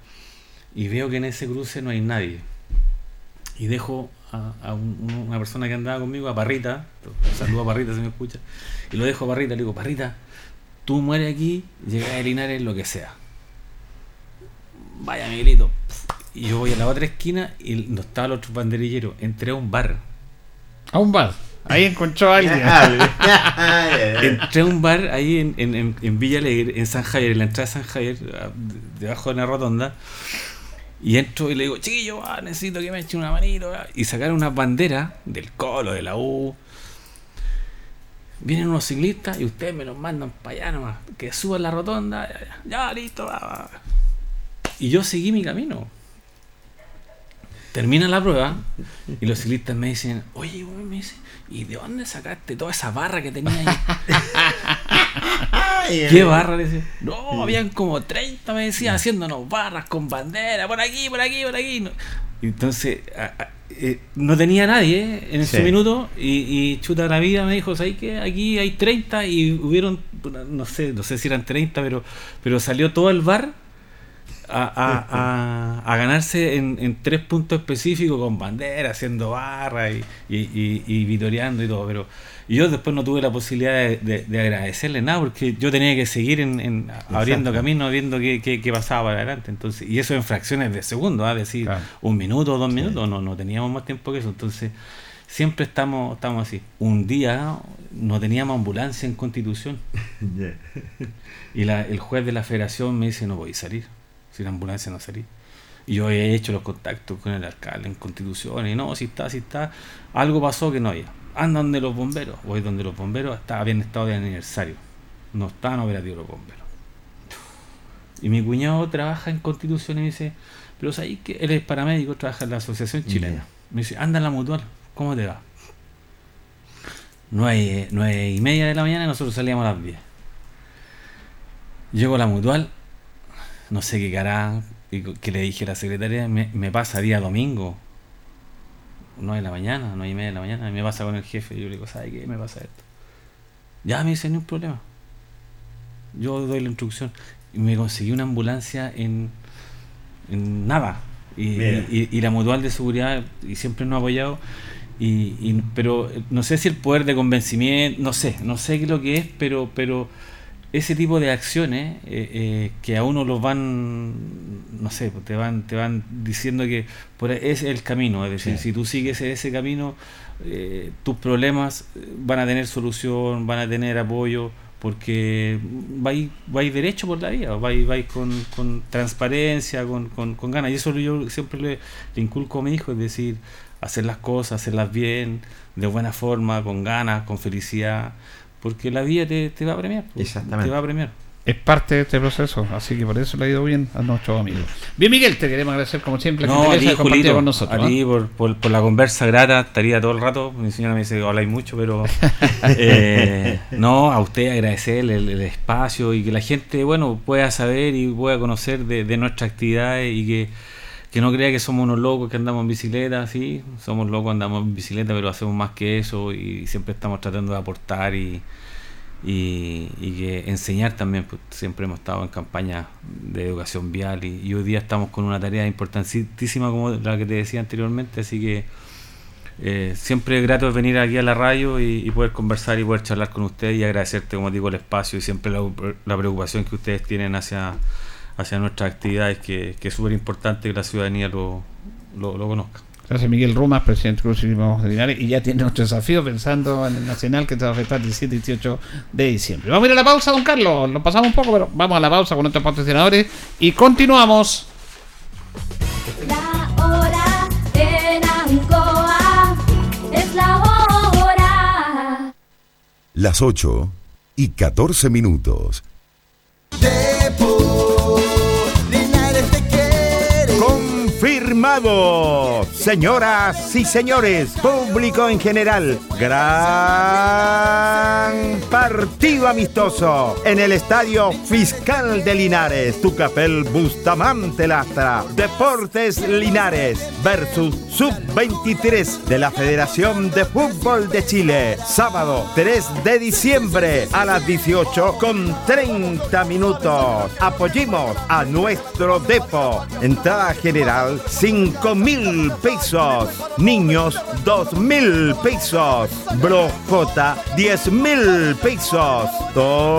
y veo que en ese cruce no hay nadie y dejo a, a un- una persona que andaba conmigo, a Parrita, saludo a Parrita si me escucha, y lo dejo a Parrita, le digo, Parrita, tú mueres aquí, llegas a Linares, lo que sea. Vaya, Miguelito. Y yo voy a la otra esquina y no estaba el otro banderillero. Entré a un bar. A un bar. Ahí encontró a alguien. [laughs] Entré a un bar ahí en, en, en, Villa Alegre, en San Javier, en la entrada de San Javier, debajo de la rotonda. Y entro y le digo, chiquillo, necesito que me eche una manito. ah". Y sacaron unas banderas del Colo, de la U. Vienen unos ciclistas y ustedes me los mandan para allá nomás. Que suban la rotonda. Ya, ya, ya, listo. va, va". Y yo seguí mi camino. Termina la prueba y los ciclistas me dicen, oye, weón", me dice, ¿y de dónde sacaste toda esa barra que tenía ahí? [laughs] ¿Qué barra? Le decía. No, habían como 30, me decía, haciéndonos barras con bandera, por aquí, por aquí, por aquí. Entonces, a- a- eh, no tenía nadie en ese Sí. minuto y, y chuta la vida me dijo, ¿sabes qué? Aquí hay 30 y hubieron, no sé, no sé si eran 30, pero, pero salió todo el bar a, a- a- a ganarse en, en tres puntos específicos con bandera, haciendo barra y, y, y- y vitoreando y todo. Pero y yo después no tuve la posibilidad de, de- de agradecerle nada porque yo tenía que seguir en, en- abriendo camino, viendo qué, qué- qué pasaba para adelante. Entonces, y eso en fracciones de segundo, a decir, Claro. un minuto o dos minutos, no, no teníamos más tiempo que eso. Entonces, siempre estamos, estamos así. Un día no teníamos ambulancia en Constitución. [laughs] Y la- el juez de la federación me dice, no voy a salir, si la ambulancia no salí. Y yo he hecho los contactos con el alcalde en Constitución, y no, si está, si está. Algo pasó que no había. Anda donde los bomberos, voy donde los bomberos, está, habían estado de aniversario. No estaban operativos los bomberos. Y mi cuñado trabaja en Constitución y me dice, pero ¿sabes que Él es paramédico, trabaja en la Asociación Chilena. Me dice, anda en la mutual, ¿cómo te va? Nueve, nueve y media de la mañana y nosotros salíamos a las 10. Llego a la mutual, no sé qué cara, que le dije a la secretaria, me, me pasa día domingo, 9 de la mañana, 9 y media de la mañana, y me pasa con el jefe, y yo le digo, ¿sabe qué? Me pasa esto. Ya me dice, ni un problema. Yo doy la instrucción. Y me conseguí una ambulancia en, en nada. Y, Mira. y- y la mutual de seguridad, y siempre nos ha apoyado. Y, y- pero no sé si el poder de convencimiento, no sé, no sé qué es lo que es, pero, pero ese tipo de acciones eh, eh, que a uno los van, no sé, pues te van, te van diciendo que por es el camino, es decir, Sí. si tú sigues ese camino, eh, tus problemas van a tener solución, van a tener apoyo, porque vais, vais derecho por la vida, vais, vais con, con transparencia, con, con, con ganas. Y eso yo siempre le, le inculco a mi hijo, es decir, hacer las cosas, hacerlas bien, de buena forma, con ganas, con felicidad, porque la vida te, te va a premiar. pues, Exactamente. Te va a premiar. Es parte de este proceso, así que por eso le ha ido bien a nuestros amigos. Bien, Miguel, te queremos agradecer como siempre No, a gentileza ti, de compartir con nosotros. a ti por, por- por la conversa grata, estaría todo el rato. Mi señora me dice que habláis mucho, pero [laughs] eh, no, a usted agradecerle el, el espacio y que la gente, bueno, pueda saber y pueda conocer de, de nuestras actividades y que, que no crea que somos unos locos que andamos en bicicleta, sí, somos locos, andamos en bicicleta, pero hacemos más que eso y siempre estamos tratando de aportar y, y, que enseñar también, pues siempre hemos estado en campaña de educación vial y, hoy día estamos con una tarea importantísima como la que te decía anteriormente, así que eh, siempre es grato venir aquí a la radio y, poder conversar y poder charlar con ustedes y agradecerte, como digo, el espacio y siempre la preocupación que ustedes tienen hacia, hacia nuestras actividades, que, que es súper importante que la ciudadanía lo, lo, lo conozca. Gracias, Miguel Rumas, presidente del Club de Linares, y ya tiene nuestro desafío pensando en el Nacional que te va a afectar el 17 y 18 de diciembre. Vamos a ir a la pausa, don Carlos. Lo pasamos un poco, pero vamos a la pausa con nuestros patrocinadores y continuamos. La hora en Ancoa es la hora. Las 8 y 14 minutos. Señoras y señores, público en general, gran partido amistoso en el Estadio Fiscal de Linares, Tucapel Bustamante Lastra, Deportes Linares versus Sub-23 de la Federación de Fútbol de Chile, sábado 3 de diciembre a las 18 con 30 minutos. Apoyemos a nuestro depo. Entrada general 5 5 mil pesos. Niños, 2 mil pesos. Brojota, 10 mil pesos. Todos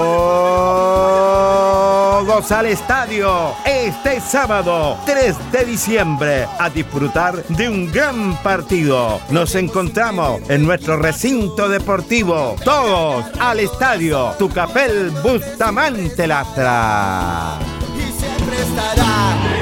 al estadio este sábado 3 de diciembre a disfrutar de un gran partido. Nos encontramos en nuestro recinto deportivo. Todos al estadio Tucapel Bustamante Lastra. y siempre estará.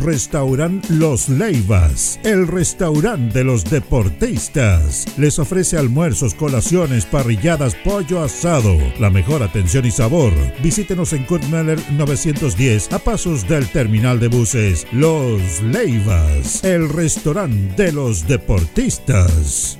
Restaurant Los Leivas, el restaurante de los deportistas. Les ofrece almuerzos, colaciones, parrilladas, pollo asado. La mejor atención y sabor. Visítenos en Kurt Meller 910 a pasos del terminal de buses. Los Leivas, el restaurante de los deportistas.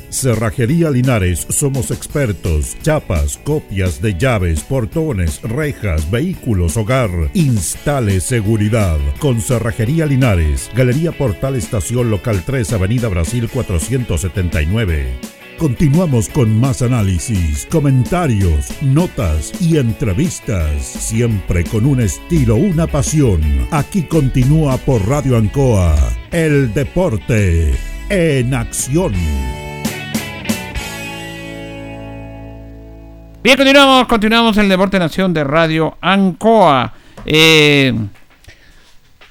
Cerrajería Linares, somos expertos. Chapas, copias de llaves, portones, rejas, vehículos, hogar. Instale seguridad. Con Cerrajería Linares, Galería Portal Estación Local 3, Avenida Brasil 479. Continuamos con más análisis, comentarios, notas y entrevistas, siempre con un estilo, una pasión. Aquí continúa por Radio Ancoa, el deporte en acción. Bien, continuamos, continuamos en el Deporte Nación de Radio Ancoa. Eh,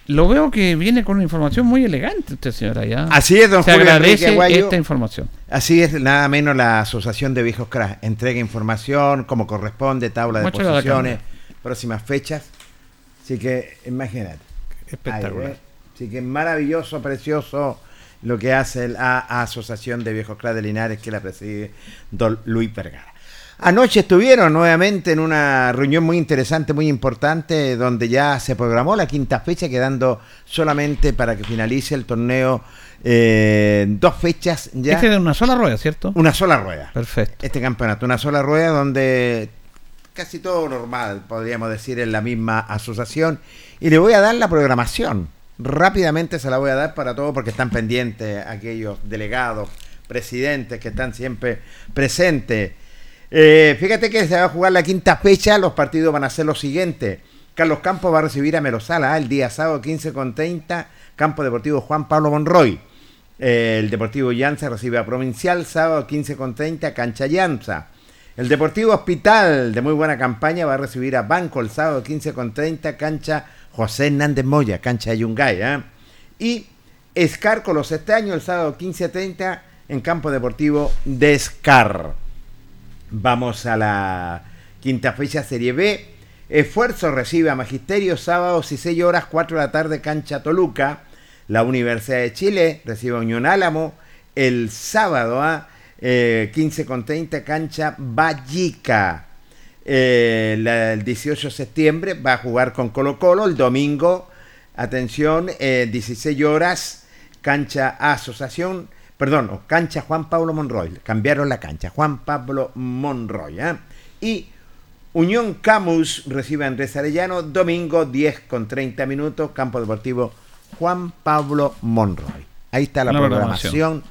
lo veo que viene con una información muy elegante usted, señora. Ya. Así es, don Se Julio agradece Aguayo. esta información. Así es, nada menos la Asociación de Viejos Crash. Entrega información como corresponde, tabla de posiciones, próximas fechas. Así que imagínate. Espectacular. Ahí, ¿eh? Así que maravilloso, precioso lo que hace la Asociación de Viejos Crash de Linares que la preside don Luis Vergara. Anoche estuvieron nuevamente en una reunión muy interesante, muy importante, donde ya se programó la quinta fecha, quedando solamente para que finalice el torneo eh, dos fechas ya. Este es de una sola rueda, ¿cierto? Una sola rueda. Perfecto. Este campeonato, una sola rueda donde casi todo normal, podríamos decir, en la misma asociación. Y le voy a dar la programación. Rápidamente se la voy a dar para todos porque están pendientes aquellos delegados, presidentes que están siempre presentes. Eh, fíjate que se va a jugar la quinta fecha, los partidos van a ser los siguientes. Carlos Campos va a recibir a Melosala el día sábado 15 con 30, Campo Deportivo Juan Pablo Monroy. Eh, el Deportivo Llanza recibe a Provincial sábado 15 con 30, cancha Llanza. El Deportivo Hospital, de muy buena campaña, va a recibir a Banco el sábado 15 con 30, cancha José Hernández Moya, cancha Yungay. ¿eh? Y Escar con los estaños el sábado 15.30 en campo deportivo de. Vamos a la quinta fecha Serie B. Esfuerzo recibe a Magisterio sábado 16 horas 4 de la tarde cancha Toluca. La Universidad de Chile recibe a Unión Álamo el sábado a eh, 15 con 30 cancha Vallica. Eh, el 18 de septiembre va a jugar con Colo Colo. El domingo, atención, eh, 16 horas, cancha Asociación, perdón, o cancha Juan Pablo Monroy. Cambiaron la cancha, Juan Pablo Monroy. ¿eh? Y Unión Camus recibe a Andrés Arellano, domingo 10 con 30 minutos, campo deportivo Juan Pablo Monroy. Ahí está la, La programación. programación.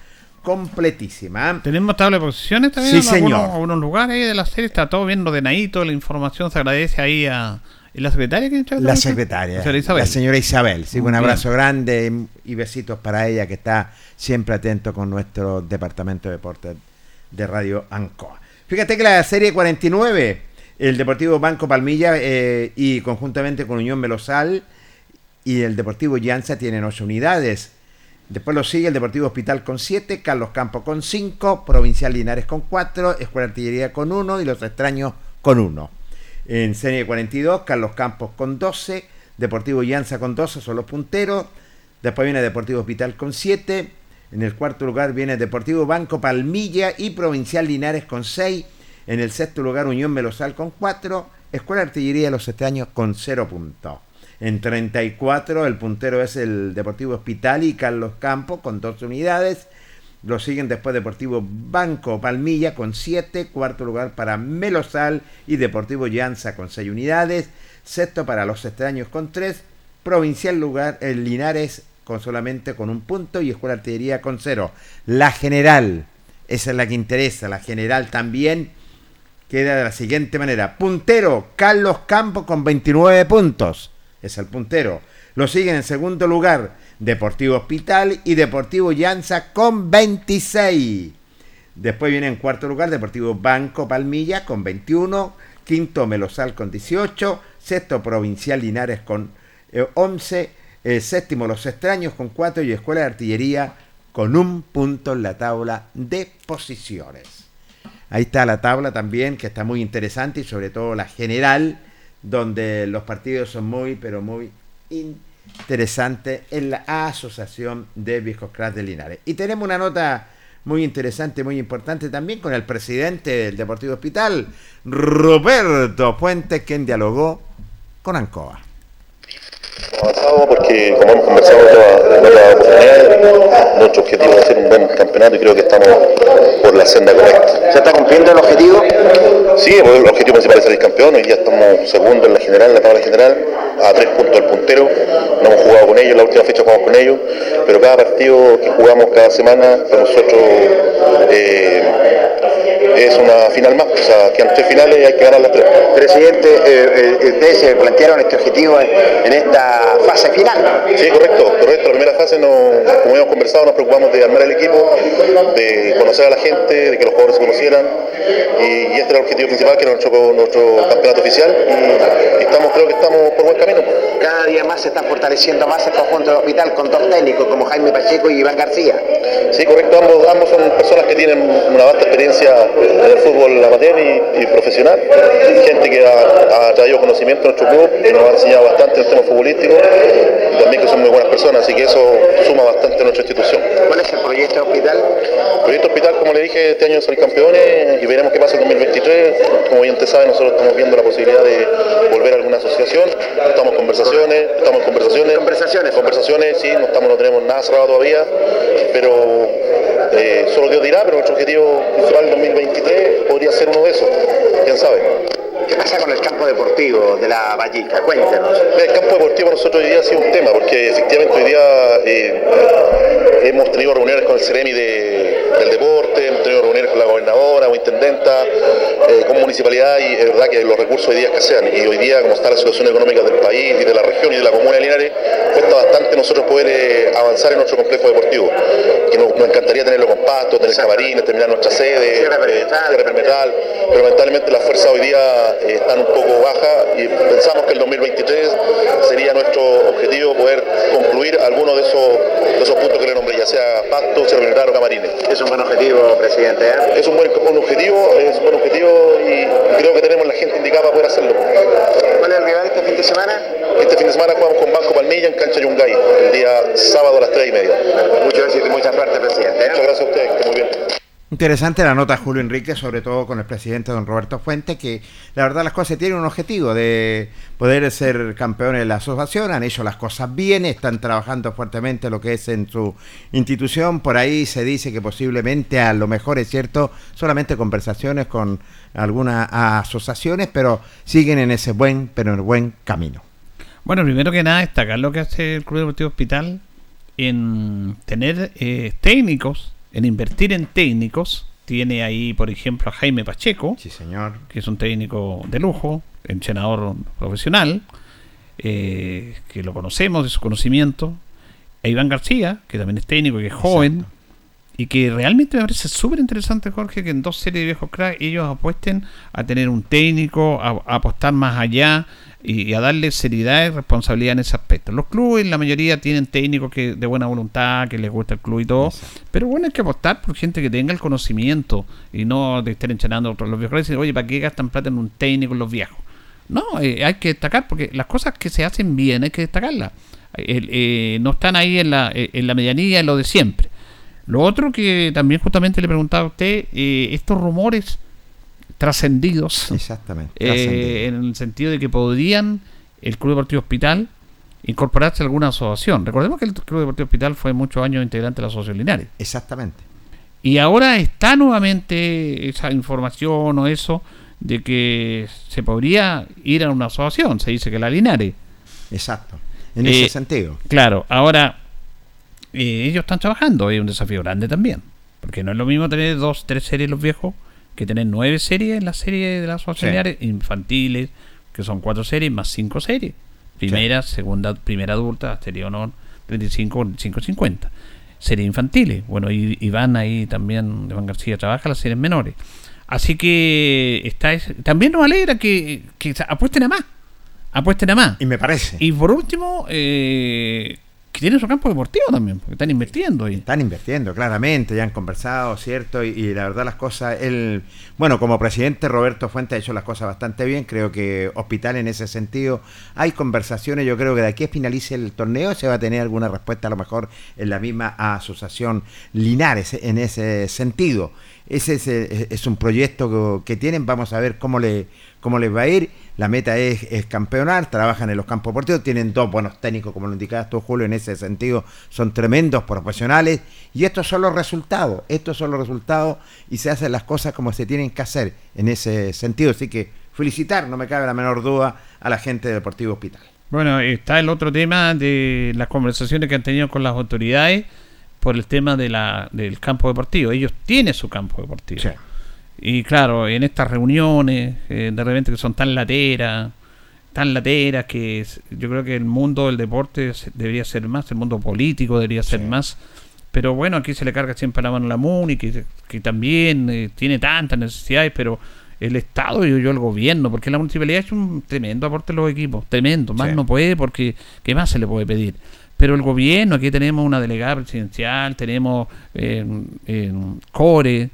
completísima. ¿eh? ¿Tenemos tabla de posiciones también? Sí, en algunos- señor. algunos lugares de la serie está todo bien ordenadito, la información se agradece ahí a... ¿Y la secretaria entrega La secretaria, La señora Isabel. la señora Isabel. Sí, un bien. abrazo grande y besitos para ella que está siempre atento con nuestro departamento de deportes de Radio Ancoa. Fíjate que la serie 49, el Deportivo Banco Palmilla eh, y conjuntamente con Unión Melosal y el Deportivo Llanza tienen 8 unidades. Después lo sigue el Deportivo Hospital con 7, Carlos Campos con 5, Provincial Linares con 4, Escuela de Artillería con 1 y Los Extraños con 1. En serie 42, Carlos Campos con 12, Deportivo Llanza con 12, son los punteros. Después viene Deportivo Hospital con 7. En el cuarto lugar viene Deportivo Banco Palmilla y Provincial Linares con 6. En el sexto lugar Unión Melosal con 4. Escuela Artillería de los Extraños con 0 puntos. En 34 el puntero es el Deportivo Hospital y Carlos Campos con 2 unidades. Lo siguen después Deportivo Banco Palmilla con 7, cuarto lugar para Melosal y Deportivo Llanza con 6 unidades, sexto para Los Extraños con 3, Provincial lugar el Linares con solamente con un punto y Escuela Artillería con 0. La general, esa es la que interesa, la general también queda de la siguiente manera. Puntero, Carlos Campos con 29 puntos. Es el puntero. Lo siguen en segundo lugar Deportivo Hospital y Deportivo Llanza con 26. Después viene en cuarto lugar Deportivo Banco Palmilla con 21. Quinto Melosal con 18. Sexto Provincial Linares con eh, 11. eh, séptimo Los Extraños con 4 y Escuela de Artillería con un punto en la tabla de posiciones. Ahí está la tabla también, que está muy interesante y sobre todo la general, donde los partidos son muy, pero muy interesantes en la Asociación de Viejos Crash de Linares. Y tenemos una nota muy interesante, muy importante también con el presidente del Deportivo Hospital, Roberto Fuentes, quien dialogó con Ancoa. Avanzado porque, como hemos conversado en otra- en otras oportunidades, nuestro objetivo es hacer un buen campeonato y creo que estamos por la senda correcta. ¿Se está cumpliendo el objetivo? Sí, pues, el objetivo principal es salir campeón, hoy día estamos segundo en la general, en la tabla general, a tres puntos del puntero, no hemos jugado con ellos, la última fecha jugamos con ellos, pero cada partido que jugamos cada semana para nosotros eh, es una final más, o sea, quedan tres finales y hay que ganar las tres. Presidente, eh, eh, ustedes se plantearon este objetivo en, en esta fase final. Sí, correcto, correcto. La primera fase, no- como hemos conversado, nos preocupamos de armar el equipo, de conocer a la gente, de que los jugadores se conocieran. Y, y este era el objetivo principal, que era nuestro, nuestro campeonato oficial. Y, y estamos, creo que estamos por buen camino. Cada día más se está fortaleciendo más el conjunto del hospital con dos técnicos como Jaime Pacheco y Iván García. Sí, correcto. Ambos, ambos son personas que tienen una vasta experiencia en el fútbol amateur y, y profesional. Gente que ha, ha traído conocimiento a nuestro club, que nos ha enseñado bastante en el tema futbolístico. Y también que son muy buenas personas, así que eso suma bastante a nuestra institución. ¿Cuál es el proyecto hospital? El proyecto hospital, como le dije, este año salir campeones y veremos qué pasa en 2023. Como bien te sabe, nosotros estamos viendo la posibilidad de volver a alguna asociación. Estamos en conversaciones, estamos en conversaciones. Conversaciones. Conversaciones, sí, no, estamos, no tenemos nada cerrado todavía, pero eh, solo Dios dirá, pero nuestro objetivo principal en 2023 podría ser uno de esos. ¿Quién sabe? ¿Qué pasa con el campo deportivo de la Vallica? Cuéntenos. El campo deportivo nosotros hoy día ha sido un tema, porque efectivamente hoy día eh, hemos tenido reuniones con el CEREMI de, del deporte, hemos tenido reuniones con la gobernadora o intendenta, eh, con municipalidad y es verdad que los recursos hoy día escasean y hoy día como está la situación económica del país y de la región y de la comuna de Linares, cuesta bastante nosotros poder eh, avanzar en nuestro complejo deportivo, que nos, nos encantaría tenerlo compacto, tener camarines, terminar nuestra sede, eh, pero lamentablemente las fuerzas hoy día eh, están un poco bajas y pensamos que el 2023 sería nuestro objetivo poder concluir algunos de esos, de esos puntos que le nombré, ya sea pacto, cierre perimetral o camarines. Es un buen objetivo, presidente. ¿eh? Es un buen, un objetivo, es un buen objetivo y creo que tenemos la gente indicada para poder hacerlo. ¿Cuál es el rival este fin de semana? Este fin de semana jugamos con Banco Palmilla en Cancha Yungay, el día sábado a las 3 y media. Mucho éxito y mucha suerte, presidente. ¿eh? Muchas gracias a ustedes, que muy bien. Interesante la nota Julio Enrique, sobre todo con el presidente don Roberto Fuente, que la verdad las cosas tienen un objetivo de poder ser campeones de la asociación, han hecho las cosas bien, están trabajando fuertemente lo que es en su institución, por ahí se dice que posiblemente a lo mejor es cierto, solamente conversaciones con algunas asociaciones, pero siguen en ese buen, pero en el buen camino. Bueno, primero que nada, destacar lo que hace el Club Deportivo Hospital en tener eh, técnicos, en invertir en técnicos. Tiene ahí, por ejemplo, a Jaime Pacheco, Sí, señor. que es un técnico de lujo, entrenador profesional, eh, que lo conocemos de su conocimiento. A Iván García, que también es técnico, que es joven, y que realmente me parece súper interesante, Jorge, que en dos series de viejos cracks ellos apuesten a tener un técnico, a, a apostar más allá y, y a darle seriedad y responsabilidad en ese aspecto. Los clubes, la mayoría, tienen técnicos que de buena voluntad, que les gusta el club y todo, pero bueno, hay que apostar por gente que tenga el conocimiento y no de estar entrenando a otros los viejos decir, oye, ¿para qué gastan plata en un técnico en los viejos? No, eh, hay que destacar porque las cosas que se hacen bien hay que destacarlas. Eh, no están ahí en la, eh, en la medianía, en lo de siempre. Lo otro que también justamente le preguntaba a usted, eh, estos rumores trascendidos, Exactamente. eh, en el sentido de que podrían el Club Deportivo Hospital incorporarse a alguna asociación. Recordemos que el Club Deportivo Hospital fue muchos años integrante de la Asociación Linares. Exactamente. Y ahora está nuevamente esa información o eso de que se podría ir a una asociación. Se dice que la Linares. Exacto. En Eh, ese sentido. Claro, ahora eh, ellos están trabajando, es un desafío grande también. Porque no es lo mismo tener dos, tres series los viejos que tener nueve series en la serie de las Sí. Linares, infantiles, que son cuatro series más cinco series. Primera, segunda, primera adulta, serie honor, 35, 45, 50. Series infantiles. Bueno, y Iván ahí también, Iván García, trabaja las series menores. Así que está es- también nos alegra que, que apuesten a más. Apuesten a más. Y me parece. Y por último, eh, que tienen su campo deportivo también, porque están invirtiendo ahí. Están invirtiendo, claramente, ya han conversado, ¿cierto? Y, la verdad las cosas, él, bueno, como presidente Roberto Fuente ha hecho las cosas bastante bien, creo que Hospital en ese sentido, hay conversaciones, yo creo que de aquí a finalice el torneo se va a tener alguna respuesta a lo mejor en la misma asociación Linares, en ese sentido. Ese es, un proyecto que tienen, vamos a ver cómo, le, cómo les va a ir. La meta es, es campeonar, trabajan en los campos deportivos, tienen dos buenos técnicos, como lo indicabas tú, Julio, en ese sentido, son tremendos profesionales. Y estos son los resultados, estos son los resultados y se hacen las cosas como se tienen que hacer en ese sentido. Así que felicitar, no me cabe la menor duda, a la gente de Deportivo Hospital. Bueno, está el otro tema de las conversaciones que han tenido con las autoridades por el tema de la, del campo deportivo. Ellos tienen su campo deportivo. Sí. Y claro, en estas reuniones, eh, de repente que son tan lateras, tan lateras, que yo creo que el mundo del deporte debería ser más, el mundo político debería ser más. Pero bueno, aquí se le carga siempre la mano a la MUNI, que, que también eh, tiene tantas necesidades, pero el Estado y yo el gobierno, porque la municipalidad es un tremendo aporte a los equipos, tremendo, más Sí. no puede porque ¿qué más se le puede pedir? Pero el gobierno, aquí tenemos una delegada presidencial, tenemos eh, eh, CORE,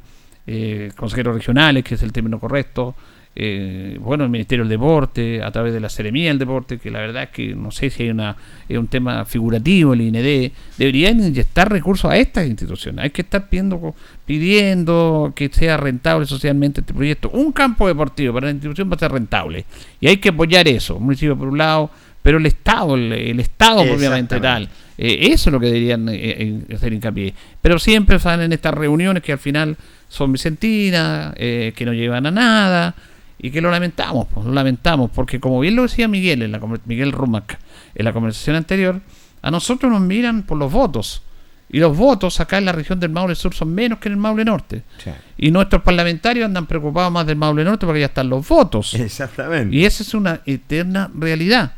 eh, consejeros regionales, que es el término correcto, eh, bueno, el Ministerio del Deporte, a través de la Seremía del Deporte, que la verdad es que no sé si hay una, es un tema figurativo, el IND, deberían inyectar recursos a estas instituciones. Hay que estar pidiendo, pidiendo que sea rentable socialmente este proyecto. Un campo deportivo para la institución va a ser rentable. Y hay que apoyar eso, un municipio por un lado, pero el Estado, el, el Estado propiamente tal. Eh, eso es lo que deberían eh, eh, hacer hincapié. Pero siempre salen estas reuniones que al final son vicentinas, eh, que no llevan a nada y que lo lamentamos, pues, lo lamentamos, porque como bien lo decía Miguel, en la, Miguel Rumac, en la conversación anterior, a nosotros nos miran por los votos Y los votos acá en la región del Maule Sur son menos que en el Maule Norte. Sí. Y nuestros parlamentarios andan preocupados más del Maule Norte porque ya están los votos. Exactamente. Y esa es una eterna realidad,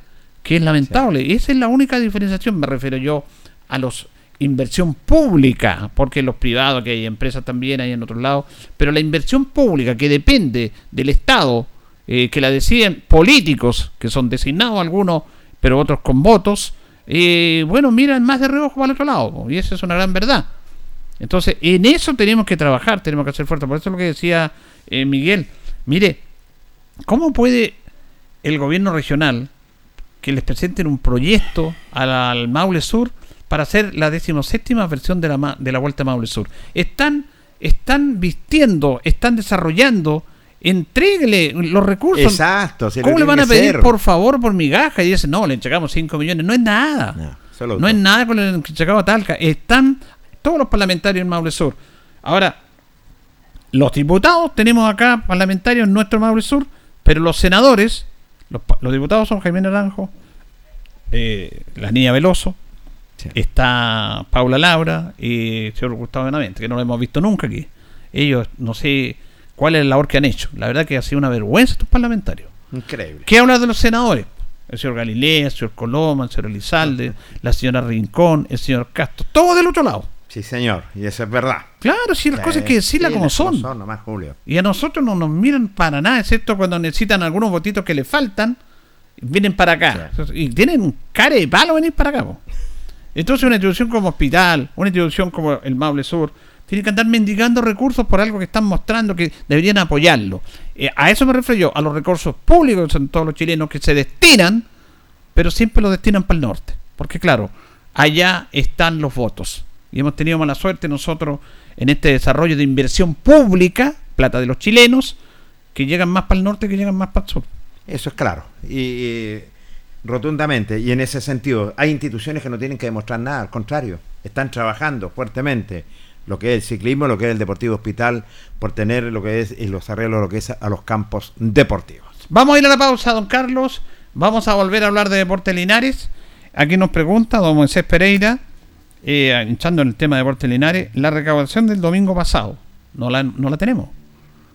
que es lamentable. Y esa es la única diferenciación, me refiero yo a los inversión pública, porque los privados, que hay empresas también, hay en otros lados, pero la inversión pública que depende del Estado, eh, que la deciden políticos, que son designados algunos, pero otros con votos, eh, bueno, miran más de reojo para el otro lado, y esa es una gran verdad. Entonces, en eso tenemos que trabajar, tenemos que hacer fuerza. Por eso es lo que decía eh, Miguel. Mire, ¿cómo puede el gobierno regional que les presenten un proyecto al, al Maule Sur para hacer la decimoséptima versión de la, de la Vuelta a Maule Sur? Están, están vistiendo, están desarrollando, entréguele los recursos. Exacto, lo ¿Cómo le van a pedir por favor por migaja? Y dicen, no, le entregamos 5 millones. No es nada. solo No es nada con el entregado a Talca. Están todos los parlamentarios en Maule Sur. Ahora, los diputados tenemos acá parlamentarios en nuestro Maule Sur, pero los senadores, los, los diputados son Jaime Naranjo, eh, la niña Veloso, está Paula Laura y el señor Gustavo Benavente, que no lo hemos visto nunca aquí. Ellos, no sé cuál es la labor que han hecho. La verdad que ha sido una vergüenza estos parlamentarios. Increíble. ¿Qué habla de los senadores? El señor Galilea, el señor Coloma, el señor Elizalde, la señora Rincón, el señor Castro, todo del otro lado. Sí, señor, y eso es verdad. Claro, sí, las Sí, cosas hay que decirlas sí, como son. son, nomás, Julio. Y a nosotros no nos miran para nada, excepto cuando necesitan algunos votitos que les faltan, vienen para acá. Y tienen un cara de palo venir para acá. po. Entonces una institución como hospital, una institución como el Maule Sur, tiene que andar mendigando recursos por algo que están mostrando que deberían apoyarlo. Eh, a eso me refiero yo, a los recursos públicos, son todos los chilenos que se destinan, pero siempre los destinan para el norte. Porque claro, allá están los votos. Y hemos tenido mala suerte nosotros en este desarrollo de inversión pública, plata de los chilenos, que llegan más para el norte que llegan más para el sur. Eso es claro. Y, y rotundamente. Y en ese sentido, hay instituciones que no tienen que demostrar nada, al contrario, están trabajando fuertemente lo que es el ciclismo, lo que es el Deportivo Hospital, por tener lo que es y los arreglos lo que es a los campos deportivos. Vamos a ir a la pausa, don Carlos. Vamos a volver a hablar de Deportes Linares. Aquí nos pregunta don Moisés Pereira, eh, hinchando en el tema de Deportes Linares, la recaudación del domingo pasado. No la, no la tenemos.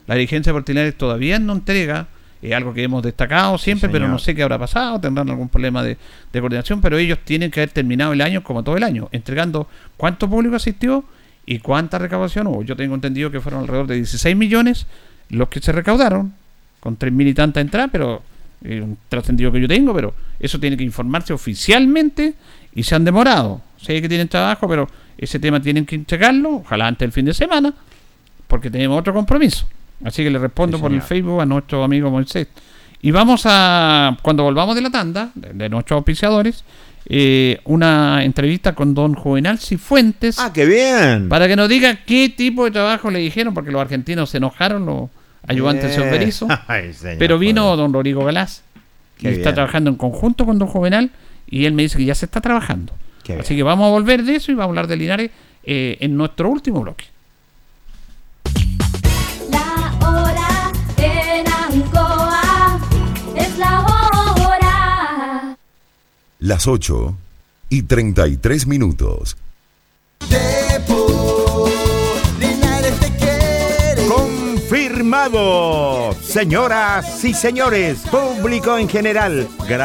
La dirigencia de Deportes Linares todavía no entrega. Es algo que hemos destacado siempre, pero no sé qué habrá pasado. Tendrán algún problema de, de coordinación, pero ellos tienen que haber terminado el año como todo el año, entregando cuánto público asistió y cuánta recaudación hubo. Yo tengo entendido que fueron alrededor de 16 millones los que se recaudaron, con 3.000 y tantas entradas, pero eh, un trascendido que yo tengo, pero eso tiene que informarse oficialmente y se han demorado. Sé que tienen trabajo, pero ese tema tienen que entregarlo, ojalá antes del fin de semana, porque tenemos otro compromiso. Así que le respondo Sí, por el. Facebook a nuestro amigo Moisés. Y vamos a, cuando volvamos de la tanda, de, de nuestros auspiciadores, eh, una entrevista con don Juvenal Cifuentes. ¡Ah, qué bien! Para que nos diga qué tipo de trabajo le dijeron, porque los argentinos se enojaron, los ayudantes del señor Eh, Berizzo. [laughs] ay, señor, Pero vino don Rodrigo Galás, que está trabajando en conjunto con don Juvenal, y él me dice que ya se está trabajando. Qué Así que vamos a volver de eso y vamos a hablar de Linares eh, en nuestro último bloque. La hora en Ancoa es la hora. Las 8 y 33 minutos. Confirmado, señoras y señores, público en general, gran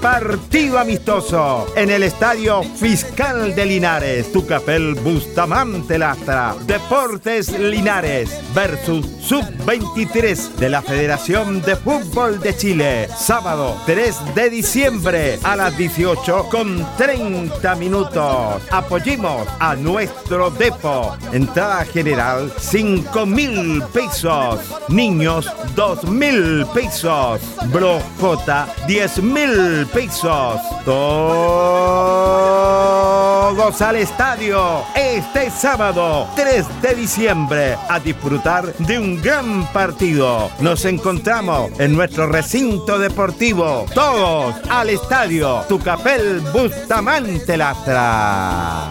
partido amistoso en el Estadio Fiscal de Linares, Tucapel Bustamante Lastra, Deportes Linares versus Sub-23 de la Federación de Fútbol de Chile, sábado 3 de diciembre a las 18 con 30 minutos. Apoyemos a nuestro depo. Entrada general 5 mil pesos. Niños 2 mil pesos. Brojota 10 mil pesos. Todos al estadio este sábado 3 de diciembre a disfrutar de un gran partido. Nos encontramos en nuestro recinto deportivo. Todos al estadio Tucapel Bustamante Lastra.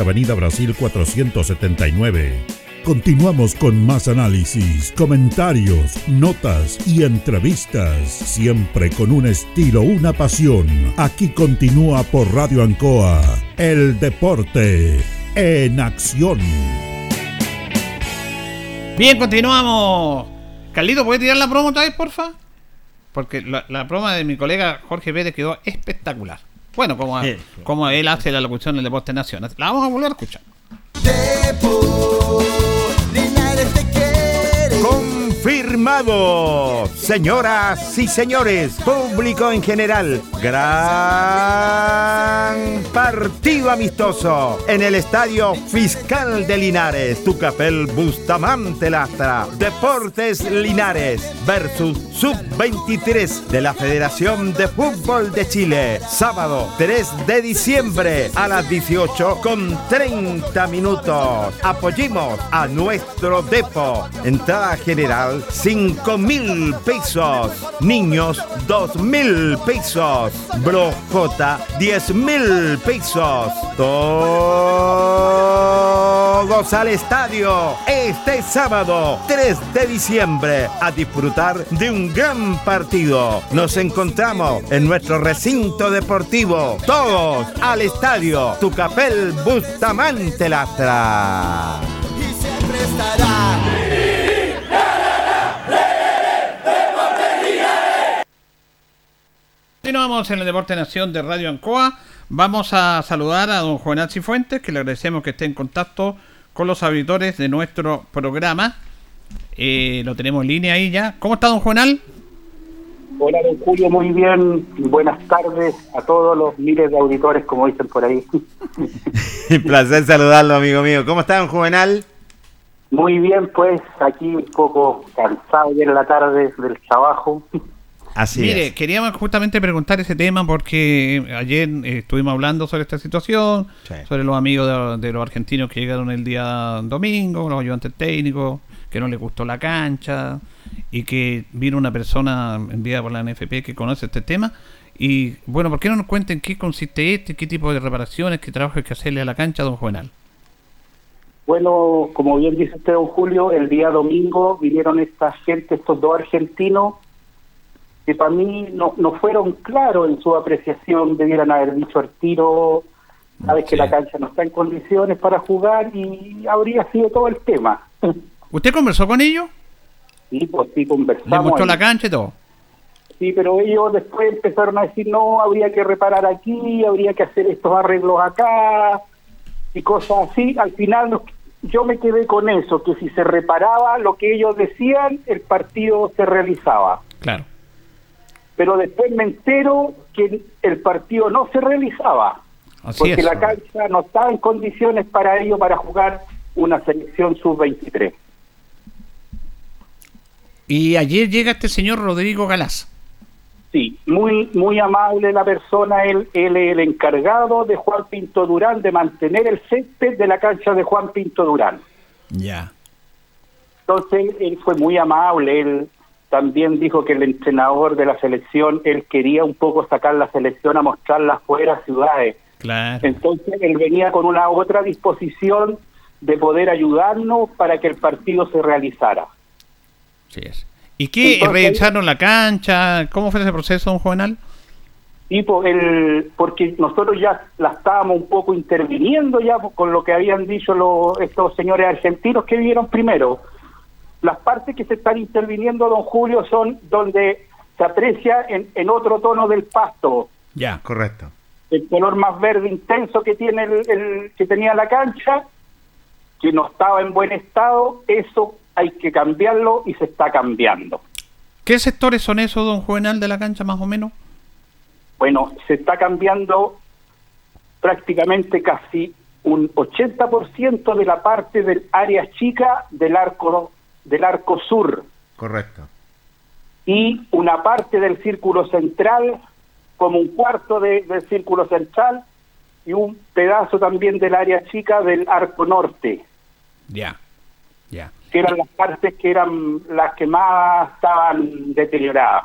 Avenida Brasil 479. Continuamos con más análisis, comentarios, notas y entrevistas, siempre con un estilo, una pasión. Aquí continúa por Radio Ancoa, el deporte en acción. Bien, continuamos. Carlito, ¿puedes tirar la promo otra vez, porfa? Porque la, la promo de mi colega Jorge Pérez quedó espectacular. Bueno, como, como él hace la locución del Deporte Nación. La vamos a volver a escuchar. Confirmado, señoras y señores, público en general, gran partido amistoso en el Estadio Fiscal de Linares, Tucapel Bustamante Lastra, Deportes Linares versus Sub-23 de la Federación de Fútbol de Chile, sábado 3 de diciembre a las 18 con 30 minutos. Apoyemos a nuestro Depo. Entrada general 5 mil pesos. Niños 2 mil pesos. Brojota 10 mil pesos. Todos al estadio este sábado 3 de diciembre a disfrutar de un gran partido. Nos encontramos en nuestro recinto deportivo. Todos al estadio Tucapel Bustamante Lastra. Y siempre estará. Continuamos en el Deporte Nación de Radio Ancoa. Vamos a saludar a don Juvenal Cifuentes, que le agradecemos que esté en contacto con los auditores de nuestro programa. Eh, lo tenemos en línea ahí ya. ¿Cómo está don Juvenal? Hola, don Julio, muy bien. Buenas tardes a todos los miles de auditores, como dicen por ahí. [laughs] Un placer saludarlo, amigo mío. ¿Cómo está, don Juvenal? Muy bien, pues aquí un poco cansado ya en la tarde del trabajo. Así Mire, es. queríamos justamente preguntar ese tema porque ayer eh, estuvimos hablando sobre esta situación, Sí. sobre los amigos de, de los argentinos que llegaron el día domingo, los ayudantes técnicos, que no le gustó la cancha y que vino una persona enviada por la NFP que conoce este tema. Y bueno, ¿por qué no nos cuenten qué consiste este, qué tipo de reparaciones, qué trabajo hay que hacerle a la cancha, don Juvenal? Bueno, como bien dice usted, don Julio, el día domingo vinieron esta gente, estos dos argentinos, que para mí no, no fueron claros en su apreciación, debieran haber dicho al tiro, sabes que la cancha no está en condiciones para jugar y habría sido todo el tema. [laughs] ¿Usted conversó con ellos? Sí, pues sí, conversamos. ¿Le mostró ahí. la cancha y todo? Sí, pero ellos después empezaron a decir, no, habría que reparar aquí, habría que hacer estos arreglos acá y cosas así. Al final nos- yo me quedé con eso, que si se reparaba lo que ellos decían, el partido se realizaba. Claro. Pero después me entero que el partido no se realizaba, Así porque es. la cancha no estaba en condiciones para ello, para jugar una selección sub-23. Y ayer llega este señor Rodrigo Galás. Sí, muy muy amable la persona, él, él es el encargado de Juan Pinto Durán de mantener el césped de la cancha de Juan Pinto Durán. Ya. Entonces él fue muy amable, él también dijo que el entrenador de la selección, él quería un poco sacar la selección a mostrarla fuera ciudades. Claro. Entonces él venía con una otra disposición de poder ayudarnos para que el partido se realizara. Es. ¿Y qué? Entonces- ¿Revisaron la cancha? ¿Cómo fue ese proceso, don Juvenal? tipo el porque nosotros ya la estábamos un poco interviniendo ya con lo que habían dicho los, estos señores argentinos que vivieron primero las partes que se están interviniendo don Julio son donde se aprecia en, en otro tono del pasto Ya. Correcto. el color más verde intenso que tiene el, el- que tenía la cancha que no estaba en buen estado eso hay que cambiarlo y se está cambiando ¿Qué sectores son esos, don Juvenal, de la cancha, más o menos? Bueno, se está cambiando prácticamente casi un 80% de la parte del área chica del arco del arco sur Correcto. y una parte del círculo central como un cuarto de- del círculo central y un pedazo también del área chica del arco norte Ya. Ya. que eran las partes que eran las que más estaban deterioradas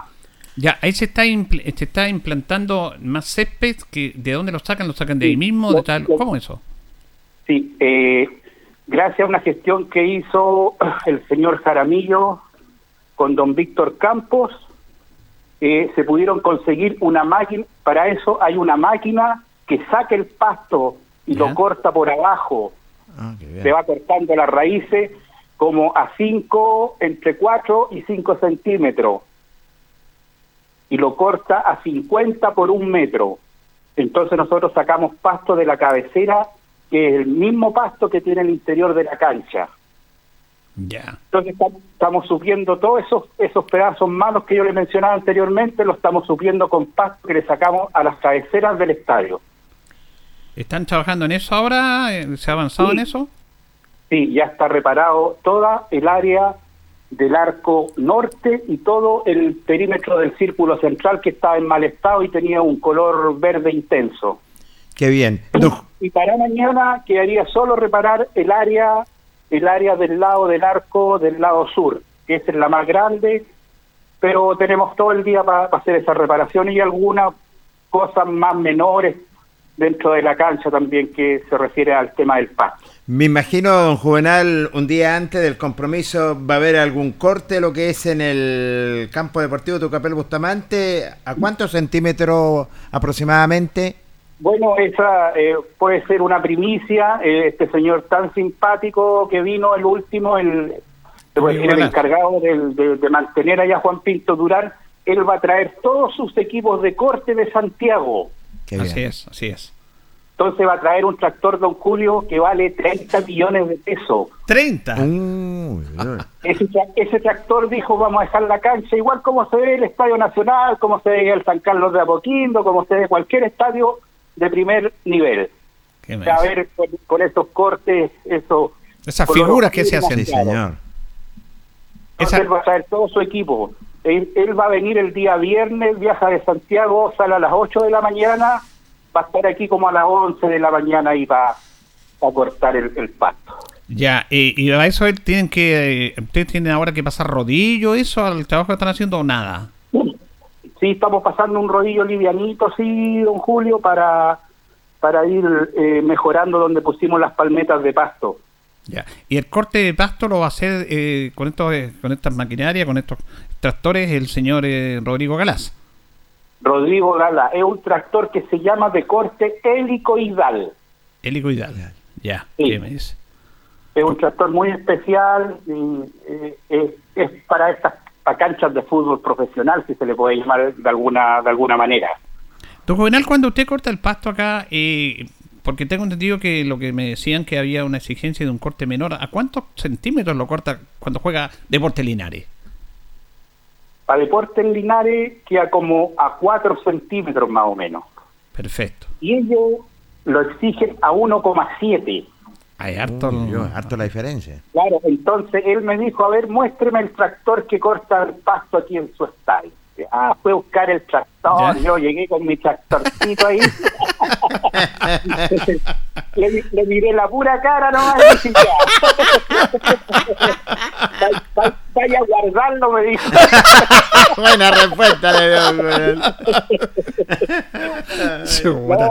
Ya, ahí se está, impl- se está implantando más césped. Que, ¿De dónde lo sacan? ¿Lo sacan de ahí mismo? ¿De tal? ¿Cómo eso? Sí, eh, gracias a una gestión que hizo [clears throat] el señor Jaramillo con don Víctor Campos, eh, se pudieron conseguir una máquina, para eso hay una máquina que saca el pasto y lo corta por abajo, Ah, qué bien. se va cortando las raíces como a 5, entre 4 y 5 centímetros, y lo corta a 50 por un metro. Entonces nosotros sacamos pasto de la cabecera, que es el mismo pasto que tiene el interior de la cancha. Ya. Entonces tam- estamos subiendo todos esos, esos pedazos malos que yo le mencionaba anteriormente, los estamos subiendo con pasto que le sacamos a las cabeceras del estadio. ¿Están trabajando en eso ahora? Eh, ¿Se ha avanzado Sí. en eso? Sí, ya está reparado toda el área del arco norte y todo el perímetro del círculo central que estaba en mal estado y tenía un color verde intenso. Qué bien. Don- Y para mañana quedaría solo reparar el área, el área del lado del arco del lado sur, que es la más grande, pero tenemos todo el día para hacer esa reparación y algunas cosas más menores dentro de la cancha también que se refiere al tema del pasto. Me imagino, don Juvenal, un día antes del compromiso va a haber algún corte, lo que es en el campo deportivo Tucapel Bustamante. ¿A cuántos centímetros aproximadamente? Bueno, esa eh, puede ser una primicia. eh, este señor tan simpático que vino el último, el, encargado del- de, de mantener allá a Juan Pinto Durán, él va a traer todos sus equipos de corte de Santiago. Así es, así es. Entonces va a traer un tractor Don Julio que vale 30 millones de pesos. ¡30! Ese, tra- ese tractor dijo vamos a dejar la cancha igual como se ve el Estadio Nacional, como se ve el San Carlos de Apoquindo, como se ve cualquier estadio de primer nivel. Qué a ver con, con esos cortes, esos Esas figuras que se hacen. Entonces él va a traer todo su equipo. Él, él va a venir el día viernes, viaja de Santiago, sale a las 8 de la mañana, va a estar aquí como a las 11 de la mañana y va a cortar el, el pasto. Ya, eh, y a eso él tienen que, eh, ustedes tienen ahora que pasar rodillo, eso, al trabajo que están haciendo o nada. Sí, estamos pasando un rodillo livianito, sí, don Julio, para, para ir eh, mejorando donde pusimos las palmetas de pasto. Ya. Y el corte de pasto lo va a hacer eh, con estos, eh, con estas maquinarias, con estos tractores, el señor eh, Rodrigo Galás. Rodrigo Gala, es un tractor que se llama de corte helicoidal. Helicoidal. Ya, Sí. ¿qué me dice? Es un tractor muy especial, y, eh, es, es para estas para canchas de fútbol profesional, si se le puede llamar de alguna de alguna manera. Don Juvenal, cuando usted corta el pasto acá, eh, porque tengo entendido que lo que me decían que había una exigencia de un corte menor, ¿a cuántos centímetros lo corta cuando juega Deporte Linares? Para deporte Linares queda como a 4 centímetros más o menos. Perfecto. Y ellos lo exigen a 1,7. Hay harto, Yo, harto la diferencia. Claro, entonces él me dijo, a ver, muéstreme el tractor que corta el pasto aquí en su estadio. Ah, fue a buscar el tractor, Ya. yo llegué con mi tractorcito ahí. [laughs] le, le miré la pura cara nomás y dije, ya. [laughs] Vaya- a guardarlo, me dijo. [laughs] Buena respuesta le dio. [laughs]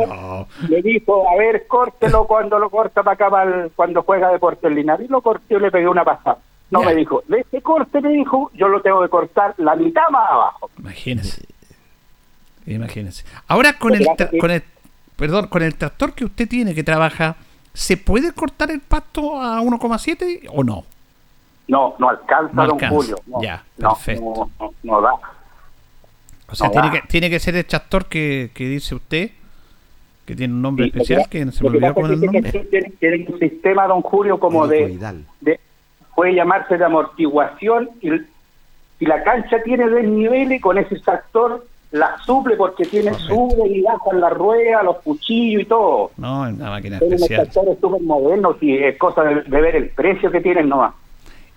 No. Le dijo, a ver, córtelo cuando lo corta para acá, para el- cuando juega Deportes Linares. Y lo corté y le pegué una pasada. No me dijo, de este corte, me dijo, yo lo tengo que cortar la mitad más abajo. Imagínese. Imagínese. Ahora con el, con el perdón, con el tractor que usted tiene que trabaja, ¿se puede cortar el pasto a 1,7 o no? No, no alcanza, No don alcanza. Julio. No, Ya, no, perfecto. No, no, no da. O sea, No tiene que, tiene que ser el tractor que, que dice usted, que tiene un nombre Sí, especial, que- que se me olvidó con el es que nombre. tiene- un sistema, don Julio, como de, puede llamarse de amortiguación y, y la cancha tiene desniveles con ese tractor la suple porque tiene sube y baja en la rueda, los cuchillos y todo. No, es una máquina unos especial. tractores súper modernos y es cosa de, de ver el precio que tienen nomás.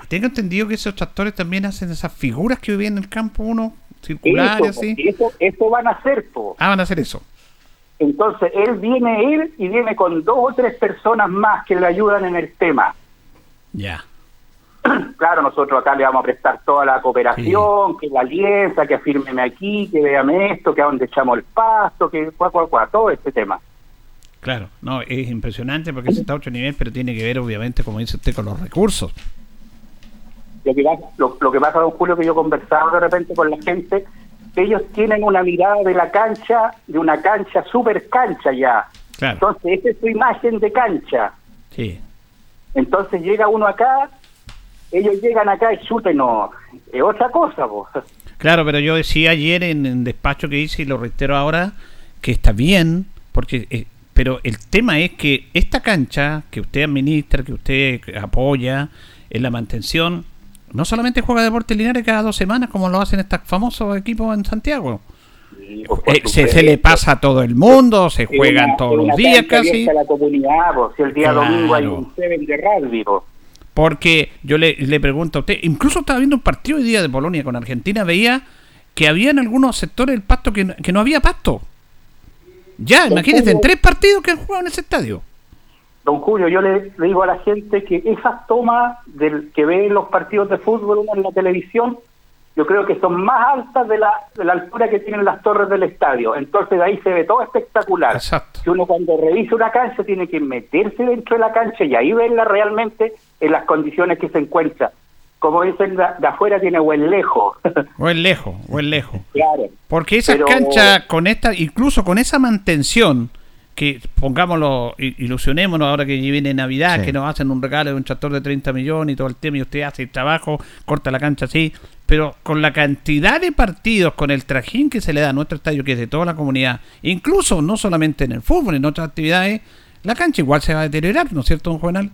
Tengo entendido que esos tractores también hacen esas figuras que ven en el campo uno, circulares, Eso, así. eso, eso van a hacer, po. Ah, van a hacer eso. Entonces, él viene él y viene con dos o tres personas más que le ayudan en el tema. Ya. [clears throat] Claro, nosotros acá le vamos a prestar toda la cooperación, que la alianza, que afírmeme aquí, que véame esto, que a dónde echamos el pasto, que cuá, cuá, cuá, todo este tema. Claro, no, es impresionante porque ese está a otro nivel, pero tiene que ver, obviamente, como dice usted, con los recursos. Lo que, pasa- lo, lo que pasa, don Julio, que yo conversaba de repente con la gente, que ellos tienen una mirada de la cancha, de una cancha, super cancha ya. Claro. Entonces, esa es su imagen de cancha. Sí. Entonces llega uno acá, ellos llegan acá y no, es otra cosa, pues. Claro, pero yo decía ayer en el despacho que hice y lo reitero ahora, que está bien, porque eh, pero el tema es que esta cancha que usted administra, que usted apoya en la mantención, no solamente juega Deportes Linares cada dos semanas como lo hacen estos famosos equipos en Santiago. Eh, se, se le pasa a todo el mundo, se juegan Una- todos los días casi. la comunidad, pues, si el día Claro. domingo hay un seven de rugby, pues. Porque yo le, le pregunto a usted, incluso estaba viendo un partido hoy día de Polonia con Argentina, veía que había en algunos sectores del pasto que, no- que no había pasto. Ya, Don imagínense, en tres partidos que han jugado en ese estadio. Don Julio, yo le, le digo a la gente que esas tomas del que ve los partidos de fútbol uno en la televisión, yo creo que son más altas de la, de la altura que tienen las torres del estadio. Entonces de ahí se ve todo espectacular. Exacto. Que uno cuando revisa una cancha tiene que meterse dentro de la cancha y ahí verla realmente en las condiciones que se encuentra. Como dicen, de, de afuera tiene buen lejos. [laughs] Es lejos, es lejos. claro. Porque esa Pero- cancha con esta, incluso con esa mantención, que pongámoslo, ilusionémonos ahora que viene Navidad, Sí. que nos hacen un regalo de un tractor de 30 millones y todo el tema, y usted hace el trabajo, corta la cancha así, pero con la cantidad de partidos, con el trajín que se le da a nuestro estadio, que es de toda la comunidad, incluso no solamente en el fútbol, en otras actividades, la cancha igual se va a deteriorar, ¿no es cierto, don Juvenal?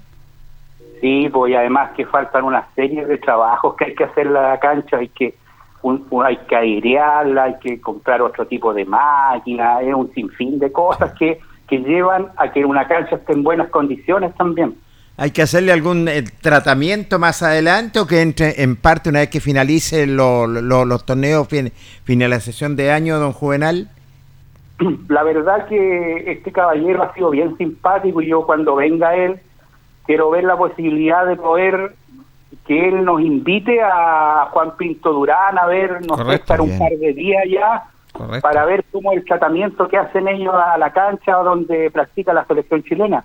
Sí, pues y además que faltan una serie de trabajos que hay que hacer en la cancha, hay que un- un- hay que airearla, hay que comprar otro tipo de máquina, es un sinfín de cosas que, que llevan a que una cancha esté en buenas condiciones también. ¿Hay que hacerle algún eh, tratamiento más adelante o que entre en parte una vez que finalice lo- lo- los torneos, fin, finalización de año, don Juvenal? [clears throat] La verdad que este caballero ha sido bien simpático y yo cuando venga él quiero ver la posibilidad de poder que él nos invite a Juan Pinto Durán a ver, nos Correcto, estar un par de días ya Correcto. para ver cómo el tratamiento que hacen ellos a la cancha donde practica la selección chilena.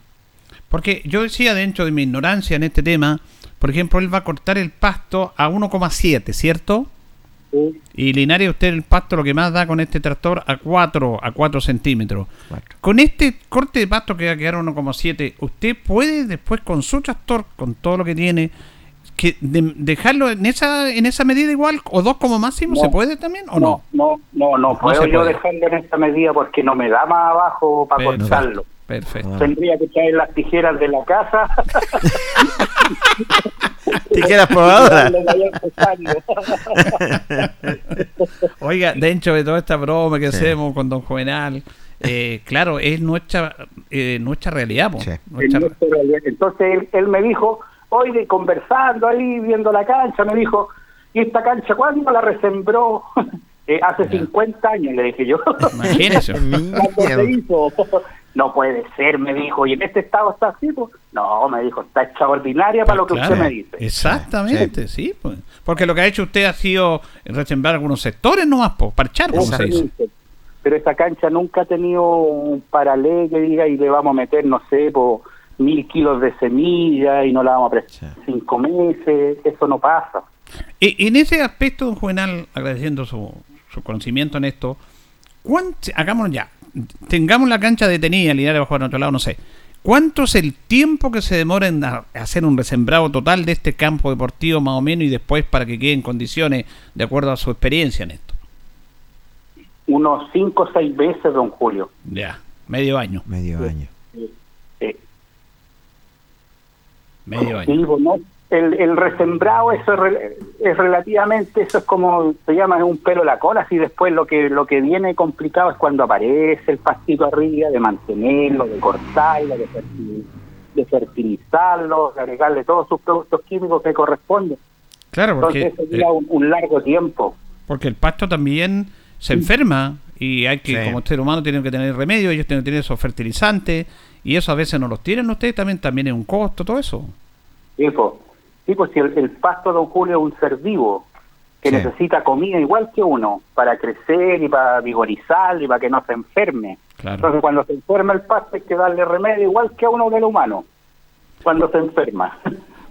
Porque yo decía dentro de mi ignorancia en este tema, por ejemplo, él va a cortar el pasto a 1,7, ¿cierto? Y Linares, usted el pasto lo que más da con este tractor a 4, a 4 centímetros. Con este corte de pasto que va a quedar a 1,7, usted puede después con su tractor, con todo lo que tiene, que de- dejarlo en esa en esa medida igual o dos como máximo, No. ¿se puede también o no? No, no, no, No puedo yo puede. dejarlo en esta medida porque no me da más abajo para Perfecto. cortarlo. Perfecto. Tendría que traer las tijeras de la casa. [laughs] Tijeras probadoras. [laughs] [laughs] Oiga, dentro de toda esta broma que Sí. hacemos con Don Juvenal, eh, claro, es nuestra eh, nuestra realidad. po. Sí. Nuestra- En nuestra realidad. Entonces él, él me dijo, hoy de conversando ahí, viendo la cancha, me dijo, ¿y esta cancha cuándo la resembró? [laughs] Eh, hace 50 años, le dije yo. Imagínese. [laughs] ¿Cuándo se hizo? [laughs] No puede ser, me dijo, ¿y en este estado está así? pues? No, me dijo, está extraordinaria para lo que usted me dice. Exactamente, sí. pues. Porque lo que ha hecho usted ha sido resembrar algunos sectores nomás, po, parchar, como se dice. Pero esa cancha nunca ha tenido un paralelo que diga y le vamos a meter, no sé, por mil kilos de semilla y no la vamos a prestar cinco meses. Eso no pasa. Y en ese aspecto, don Juvenal, agradeciendo su, su conocimiento en esto, ¿cuánto, hagámoslo ya, tengamos la cancha detenida, Linares va a jugar en otro lado, no sé. ¿Cuánto es el tiempo que se demora en a- hacer un resembrado total de este campo deportivo más o menos y después para que quede en condiciones de acuerdo a su experiencia en esto? Unos cinco o seis veces, don Julio. Ya, medio año. Medio año. Eh, Medio año. No, el, el resembrado eso es, re- es relativamente eso es como se llama es un pelo a la cola así después lo que lo que viene complicado es cuando aparece el pastito arriba de mantenerlo de cortarlo de, fertil- de fertilizarlo de agregarle todos sus productos químicos que corresponden Claro, porque, entonces eso lleva un, un largo tiempo porque el pasto también se enferma y hay que, Sí. como ser humano, tienen que tener remedio, ellos tienen que tener esos fertilizantes y eso a veces no los tienen ustedes, también, también es un costo, todo eso. Sí, pues, sí, pues, si el, el pasto, don Julio, es un ser vivo que Sí. necesita comida igual que uno para crecer y para vigorizar y para que no se enferme. Claro. Entonces, cuando se enferma el pasto hay que darle remedio igual que a uno del humano cuando se enferma. [laughs]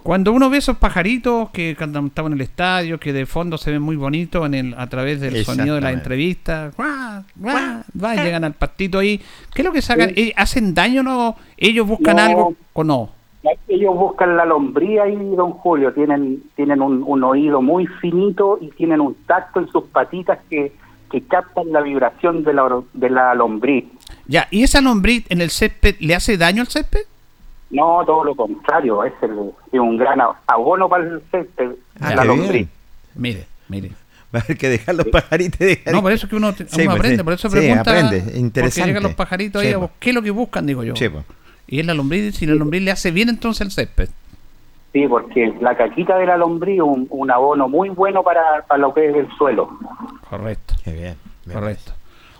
Cuando uno ve esos pajaritos que cuando estamos en el estadio, que de fondo se ven muy bonitos en el, a través del sonido de la entrevista, ¡guau! ¡guau! va, y llegan al pastito ahí. ¿Qué es lo que sacan? Eh, ¿Hacen daño no? ¿Ellos buscan No. algo o no? Ellos buscan la lombría y don Julio tienen tienen un, un oído muy finito y tienen un tacto en sus patitas que, que captan la vibración de la, de la lombriz. Ya, ¿y esa lombriz en el césped le hace daño al césped? No, todo lo contrario, es, el- es un gran abono para el césped, Ah, la lombriz. Mire, mire. Va a haber que dejar los pajaritos. dejar- No, por eso es que uno, Sí, uno pues, aprende, sí. por eso Sí, pregunta. aprende, Porque interesante. llegan los pajaritos ahí Sí, a pues. ¿Qué es lo que buscan, digo yo? Sí, pues. Y es la lombriz, si la lombriz le hace bien entonces el césped. Sí, porque la caquita de la lombriz es un, un abono muy bueno para, para lo que es el suelo. Correcto. Qué bien. bien. Correcto.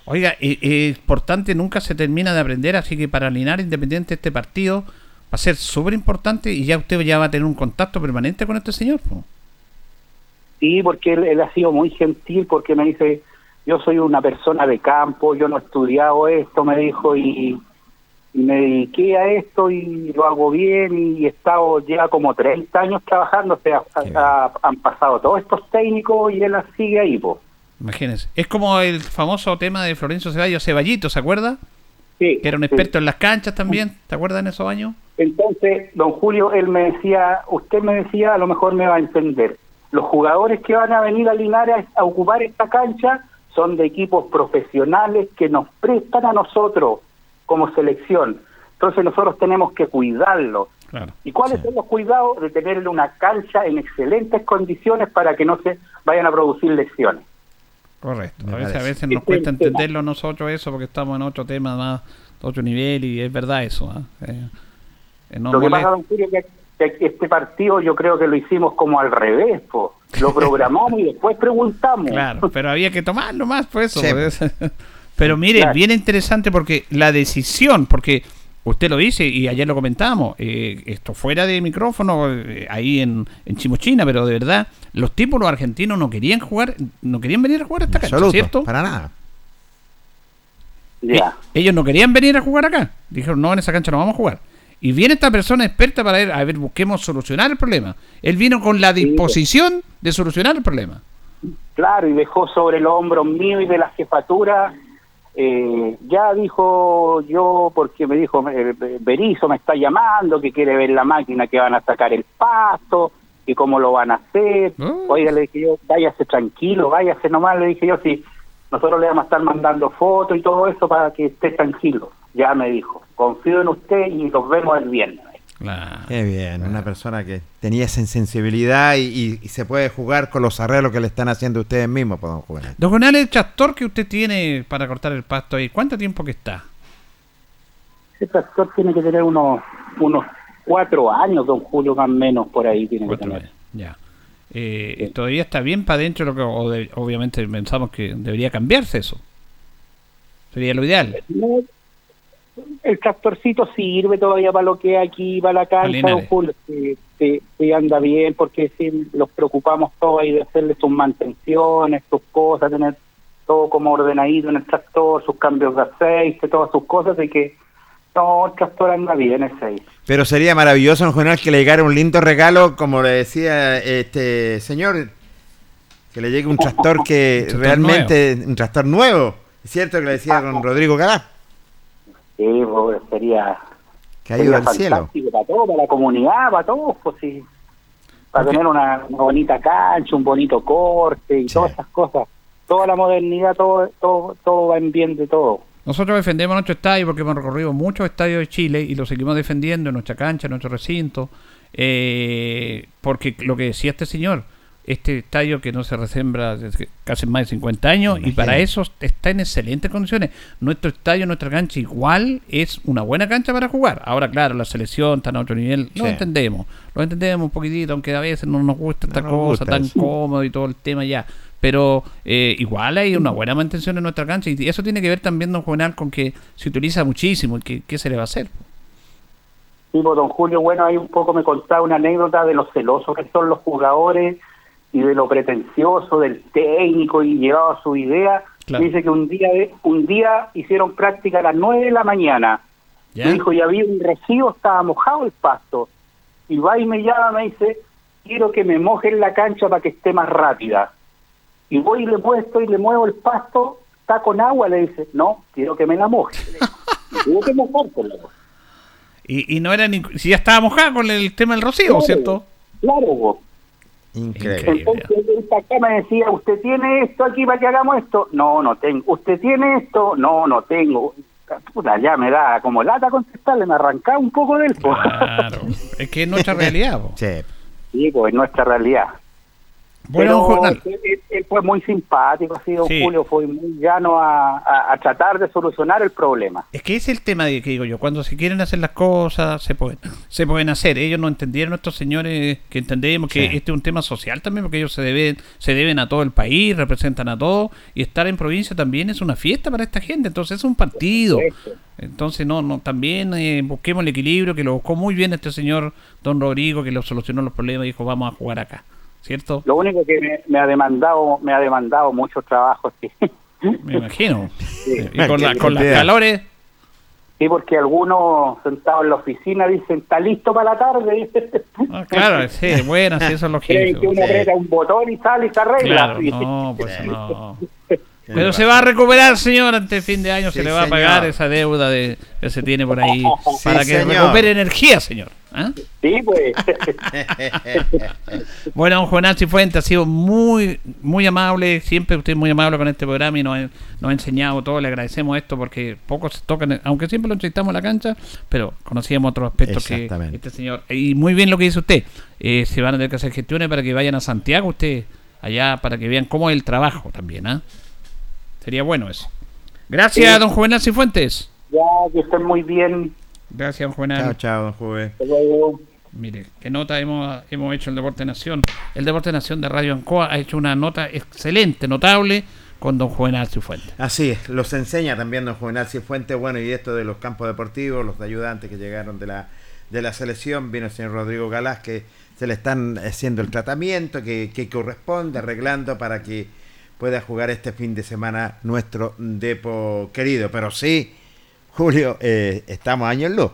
Oiga, eh, eh, importante, nunca se termina de aprender, así que para Linares Independiente este partido va a ser súper importante y ya usted ya va a tener un contacto permanente con este señor. po. Sí, porque él, él ha sido muy gentil, porque me dice, yo soy una persona de campo, yo no he estudiado esto, me dijo, y, y me dediqué a esto y lo hago bien y he estado, lleva como 30 años trabajando, o sea, ha- ha- han pasado todos estos técnicos y él sigue ahí, pues. Imagínense. Es como el famoso tema de Florencio Ceballos, Ceballito, ¿se acuerda? Sí, Que era un sí. experto en las canchas también, ¿te acuerdas en esos años? Entonces, don Julio, él me decía, usted me decía, a lo mejor me va a entender, los jugadores que van a venir a Linares a ocupar esta cancha son de equipos profesionales que nos prestan a nosotros como selección. Entonces nosotros tenemos que cuidarlos. Claro. ¿Y cuáles son los cuidados? De tenerle una cancha en excelentes condiciones para que no se vayan a producir lesiones. Correcto. A veces, a veces nos cuesta es el tema. entenderlo nosotros eso porque estamos en otro tema más, otro nivel y es verdad eso. ¿ah? Eh, eh, no Lo que pasa, don Julio, que que este partido yo creo que lo hicimos como al revés, po. lo programamos y después preguntamos. Claro, pero había que tomarlo más, por eso. Sí. por eso. Pero mire, Claro. bien interesante porque la decisión, porque usted lo dice y ayer lo comentábamos, eh, esto fuera de micrófono, eh, ahí en, en Chimochina, pero de verdad, los tipos, los argentinos, no querían jugar, no querían venir a jugar a esta cancha, Absoluto, ¿cierto? para nada. Ya. Ellos no querían venir a jugar acá. Dijeron, no, en esa cancha no vamos a jugar. Y viene esta persona experta para ver, a ver, busquemos solucionar el problema. Él vino con la disposición de solucionar el problema. Claro, y dejó sobre el hombro mío y de la jefatura. eh, ya dijo yo, porque me dijo, eh, Berizo me está llamando, que quiere ver la máquina que van a sacar el pasto, y cómo lo van a hacer. Oiga, le dije yo, váyase tranquilo, váyase nomás, le dije yo, sí, nosotros le vamos a estar mandando fotos y todo eso para que esté tranquilo. Ya me dijo, confío en usted y nos vemos el viernes. Qué bien, una persona que tenía esa sensibilidad y, y- y se puede jugar con los arreglos que le están haciendo ustedes mismos, podemos jugar. Don Juvenal, el tractor que usted tiene para cortar el pasto ahí, ¿cuánto tiempo que está? Ese tractor tiene que tener unos, unos cuatro años, don Julio, más o menos, por ahí tiene que tener. Ya. Eh, Todavía está bien para adentro, lo que, o de- obviamente pensamos que debería cambiarse eso. Sería lo ideal. No, el tractorcito sirve todavía para lo que hay aquí, para la cancha, Julio, sí, sí, sí anda bien, porque sí, los preocupamos todos ahí de hacerle sus mantenciones, sus cosas, tener todo como ordenadito en el tractor, sus cambios de aceite, todas sus cosas, y que no, el tractor anda bien, ese ahí. Pero sería maravilloso en general que le llegara un lindo regalo, como le decía este señor, que le llegue un tractor que tractor realmente, un tractor nuevo, es cierto que le decía don Rodrigo Galá, Sí, pues, sería, del cielo. para todos, para la comunidad, para todos, pues sí. Para tener una, una bonita cancha, un bonito corte y todas esas cosas. Toda la modernidad, todo, todo, todo va en bien de todo. Nosotros defendemos nuestro estadio porque hemos recorrido muchos estadios de Chile y lo seguimos defendiendo en nuestra cancha, en nuestro recinto. eh, porque lo que decía este señor, este estadio que no se resembra desde casi más de 50 años y para eso está en excelentes condiciones. Nuestro estadio, nuestra cancha igual es una buena cancha para jugar. Ahora, claro, la selección está a otro nivel, lo Sí. entendemos, lo entendemos un poquitito, aunque a veces no nos gusta esta nos cosa gusta tan eso. cómodo y todo el tema ya. Pero eh, igual hay una buena mantención en nuestra cancha y eso tiene que ver también, don Juvenal, con que se utiliza muchísimo y que, ¿qué se le va a hacer? Sí, pues, don Julio, bueno, ahí un poco me contaba una anécdota de los celosos que son los jugadores y de lo pretencioso del técnico y llevado a su idea. Claro. Dice que un día un día hicieron práctica a las 9 de la mañana. ¿Ya? Me dijo, y había un recibo, estaba mojado el pasto. Y va y me llama, me dice, quiero que me mojen la cancha para que esté más rápida. Y voy y le puesto y le muevo el pasto, está con agua, le dice, no, quiero que me la moje. [laughs] Y tuvo que mojar por la Y, y no era ni. Si ya estaba mojada con el tema del rocío, Claro. ¿cierto? Claro, vos. Increíble. Entonces el acá me decía, ¿usted tiene esto aquí para que hagamos esto? No, no tengo. ¿Usted tiene esto? No, no tengo. Puta, ya me da como lata contestarle, me arrancaba un poco del po. Claro. es que es nuestra realidad. po. Sí. Sí, pues es nuestra realidad. Bueno, Pero él, él- él fue muy simpático, así, don Sí. Julio, fue muy llano a, a- a tratar de solucionar el problema. Es que ese es el tema de que digo yo, cuando se quieren hacer las cosas, se pueden, se pueden hacer. Ellos no entendieron, estos señores, que entendemos que Sí. este es un tema social también, porque ellos se deben, se deben a todo el país, representan a todo, y estar en provincia también es una fiesta para esta gente, entonces es un partido. Entonces, no, no, también eh, busquemos el equilibrio, que lo buscó muy bien este señor Don Rodrigo, que lo solucionó los problemas y dijo, vamos a jugar acá, ¿cierto? Lo único que me, me ha demandado, me ha demandado mucho trabajo, sí. [laughs] Me imagino. Sí. Y con, la- con las calores, Sí, porque algunos sentados en la oficina dicen, ¿está listo para la tarde? [laughs] ah, claro, sí, bueno, sí, eso es lo Creen que uno aprieta un botón y sale y se arregla. Claro, no, pues no. [laughs] Pero se va a recuperar, señor, antes de fin de año Sí, se le va a señor. pagar esa deuda de, que se tiene por ahí [laughs] Sí, para que señor. recupere energía, señor. ¿Ah? Sí, pues. [laughs] Bueno, don Juan Cifuentes ha sido muy muy amable, siempre usted es muy amable con este programa y nos, ha- nos ha enseñado todo, le agradecemos esto porque pocos se tocan, aunque siempre lo entrevistamos en la cancha, pero conocíamos otros aspectos que Exactamente. este señor. Y muy bien lo que dice usted, eh, se van a tener que hacer gestiones para que vayan a Santiago usted allá, para que vean cómo es el trabajo también, ¿ah? Sería bueno eso. Gracias, Sí. don Juvenal Cifuentes. ya, que estén muy bien. Gracias, don Juvenal. Chao, chao, don Juve. Mire, qué nota hemos, hemos hecho el Deporte Nación. El Deporte Nación de Radio Ancoa ha hecho una nota excelente, notable, con don Juvenal Cifuentes. Así es, los enseña también don Juvenal Cifuentes, bueno, y esto de los campos deportivos, los ayudantes que llegaron de la, de la selección, vino el señor Rodrigo Galás, que se le están haciendo el tratamiento que, que corresponde, arreglando para que pueda jugar este fin de semana nuestro Depo querido. Pero sí, Julio, eh, estamos años luz.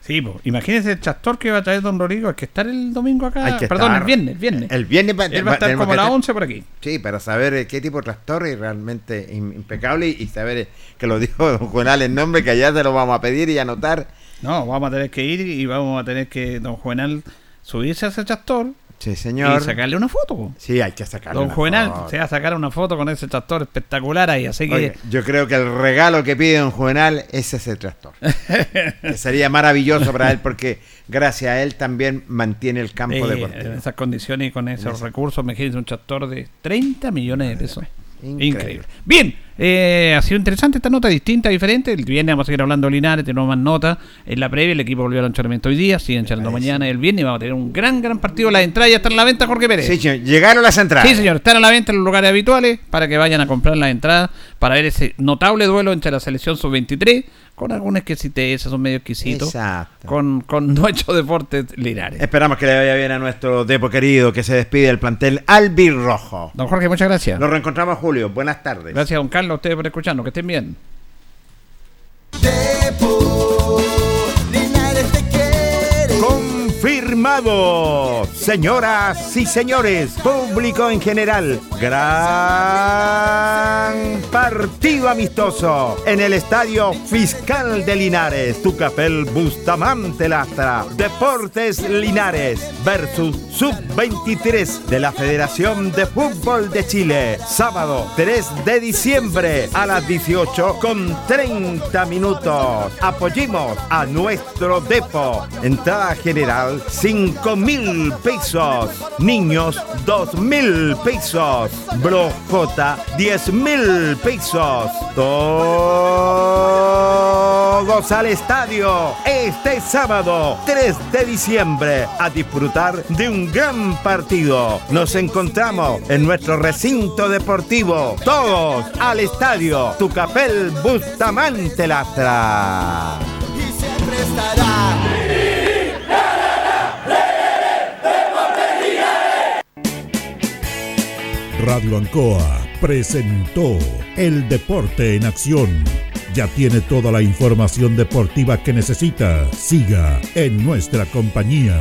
Sí, pues, imagínese el chastor que va a traer Don Rodrigo, hay que estar el domingo acá. Perdón, el viernes, el viernes. El viernes va, Él va a estar como a las 11 por aquí. Sí, para saber eh, qué tipo de trastorno y realmente impecable y, saber eh, que lo dijo [laughs] Don Juvenal el nombre, que allá se lo vamos a pedir y anotar. No, vamos a tener que ir y vamos a tener que Don Juvenal subirse a ese chastor Sí, señor. Y sacarle una foto. Sí, hay que sacarle Don Juvenal se va a sacar una foto con ese tractor espectacular ahí, así que... yo creo que el regalo que pide Don Juvenal es ese tractor. [laughs] que sería maravilloso para él porque gracias a él también mantiene el campo deportivo. En esas condiciones y con esos recursos, me un tractor de 30 millones de pesos. Increíble. Bien, eh, ha sido interesante esta nota, distinta, diferente. El viernes vamos a seguir hablando de Linares, tenemos más notas. En la previa, el equipo volvió al entrenamiento hoy día, siguen echando mañana y el viernes. Vamos a tener un gran, gran partido. Las entradas ya están en la venta, Jorge Pérez. Sí, señor. Llegaron las entradas. Sí, señor. Están a la venta en los lugares habituales para que vayan a comprar las entradas para ver ese notable duelo entre la selección sub-23 con alguna exquisitez, son medio exquisitos. Exacto. Con, con nuestro [laughs] deporte Linares. Esperamos que le vaya bien a nuestro Depo querido que se despide del plantel Rojo. Don Jorge, muchas gracias. Nos reencontramos, Julio. Buenas tardes. Gracias, don Carlos, a ustedes por escucharnos. Que estén bien. Señoras y señores, público en general, gran partido amistoso en el Estadio Fiscal de Linares, Tucapel Bustamante Lastra, Deportes Linares versus Sub-23 de la Federación de Fútbol de Chile, sábado 3 de diciembre a las 18 con 30 minutos. Apoyemos a nuestro Depo. Entrada general 5 mil pesos. Niños 2 mil pesos. Brojota 10 mil pesos. Todos al estadio este sábado 3 de diciembre a disfrutar de un gran partido. Nos encontramos en nuestro recinto deportivo. Todos al estadio Tucapel Bustamante Lastra. Y siempre estará. Radio Ancoa presentó El Deporte en Acción. Ya tiene toda la información deportiva que necesita. Siga en nuestra compañía.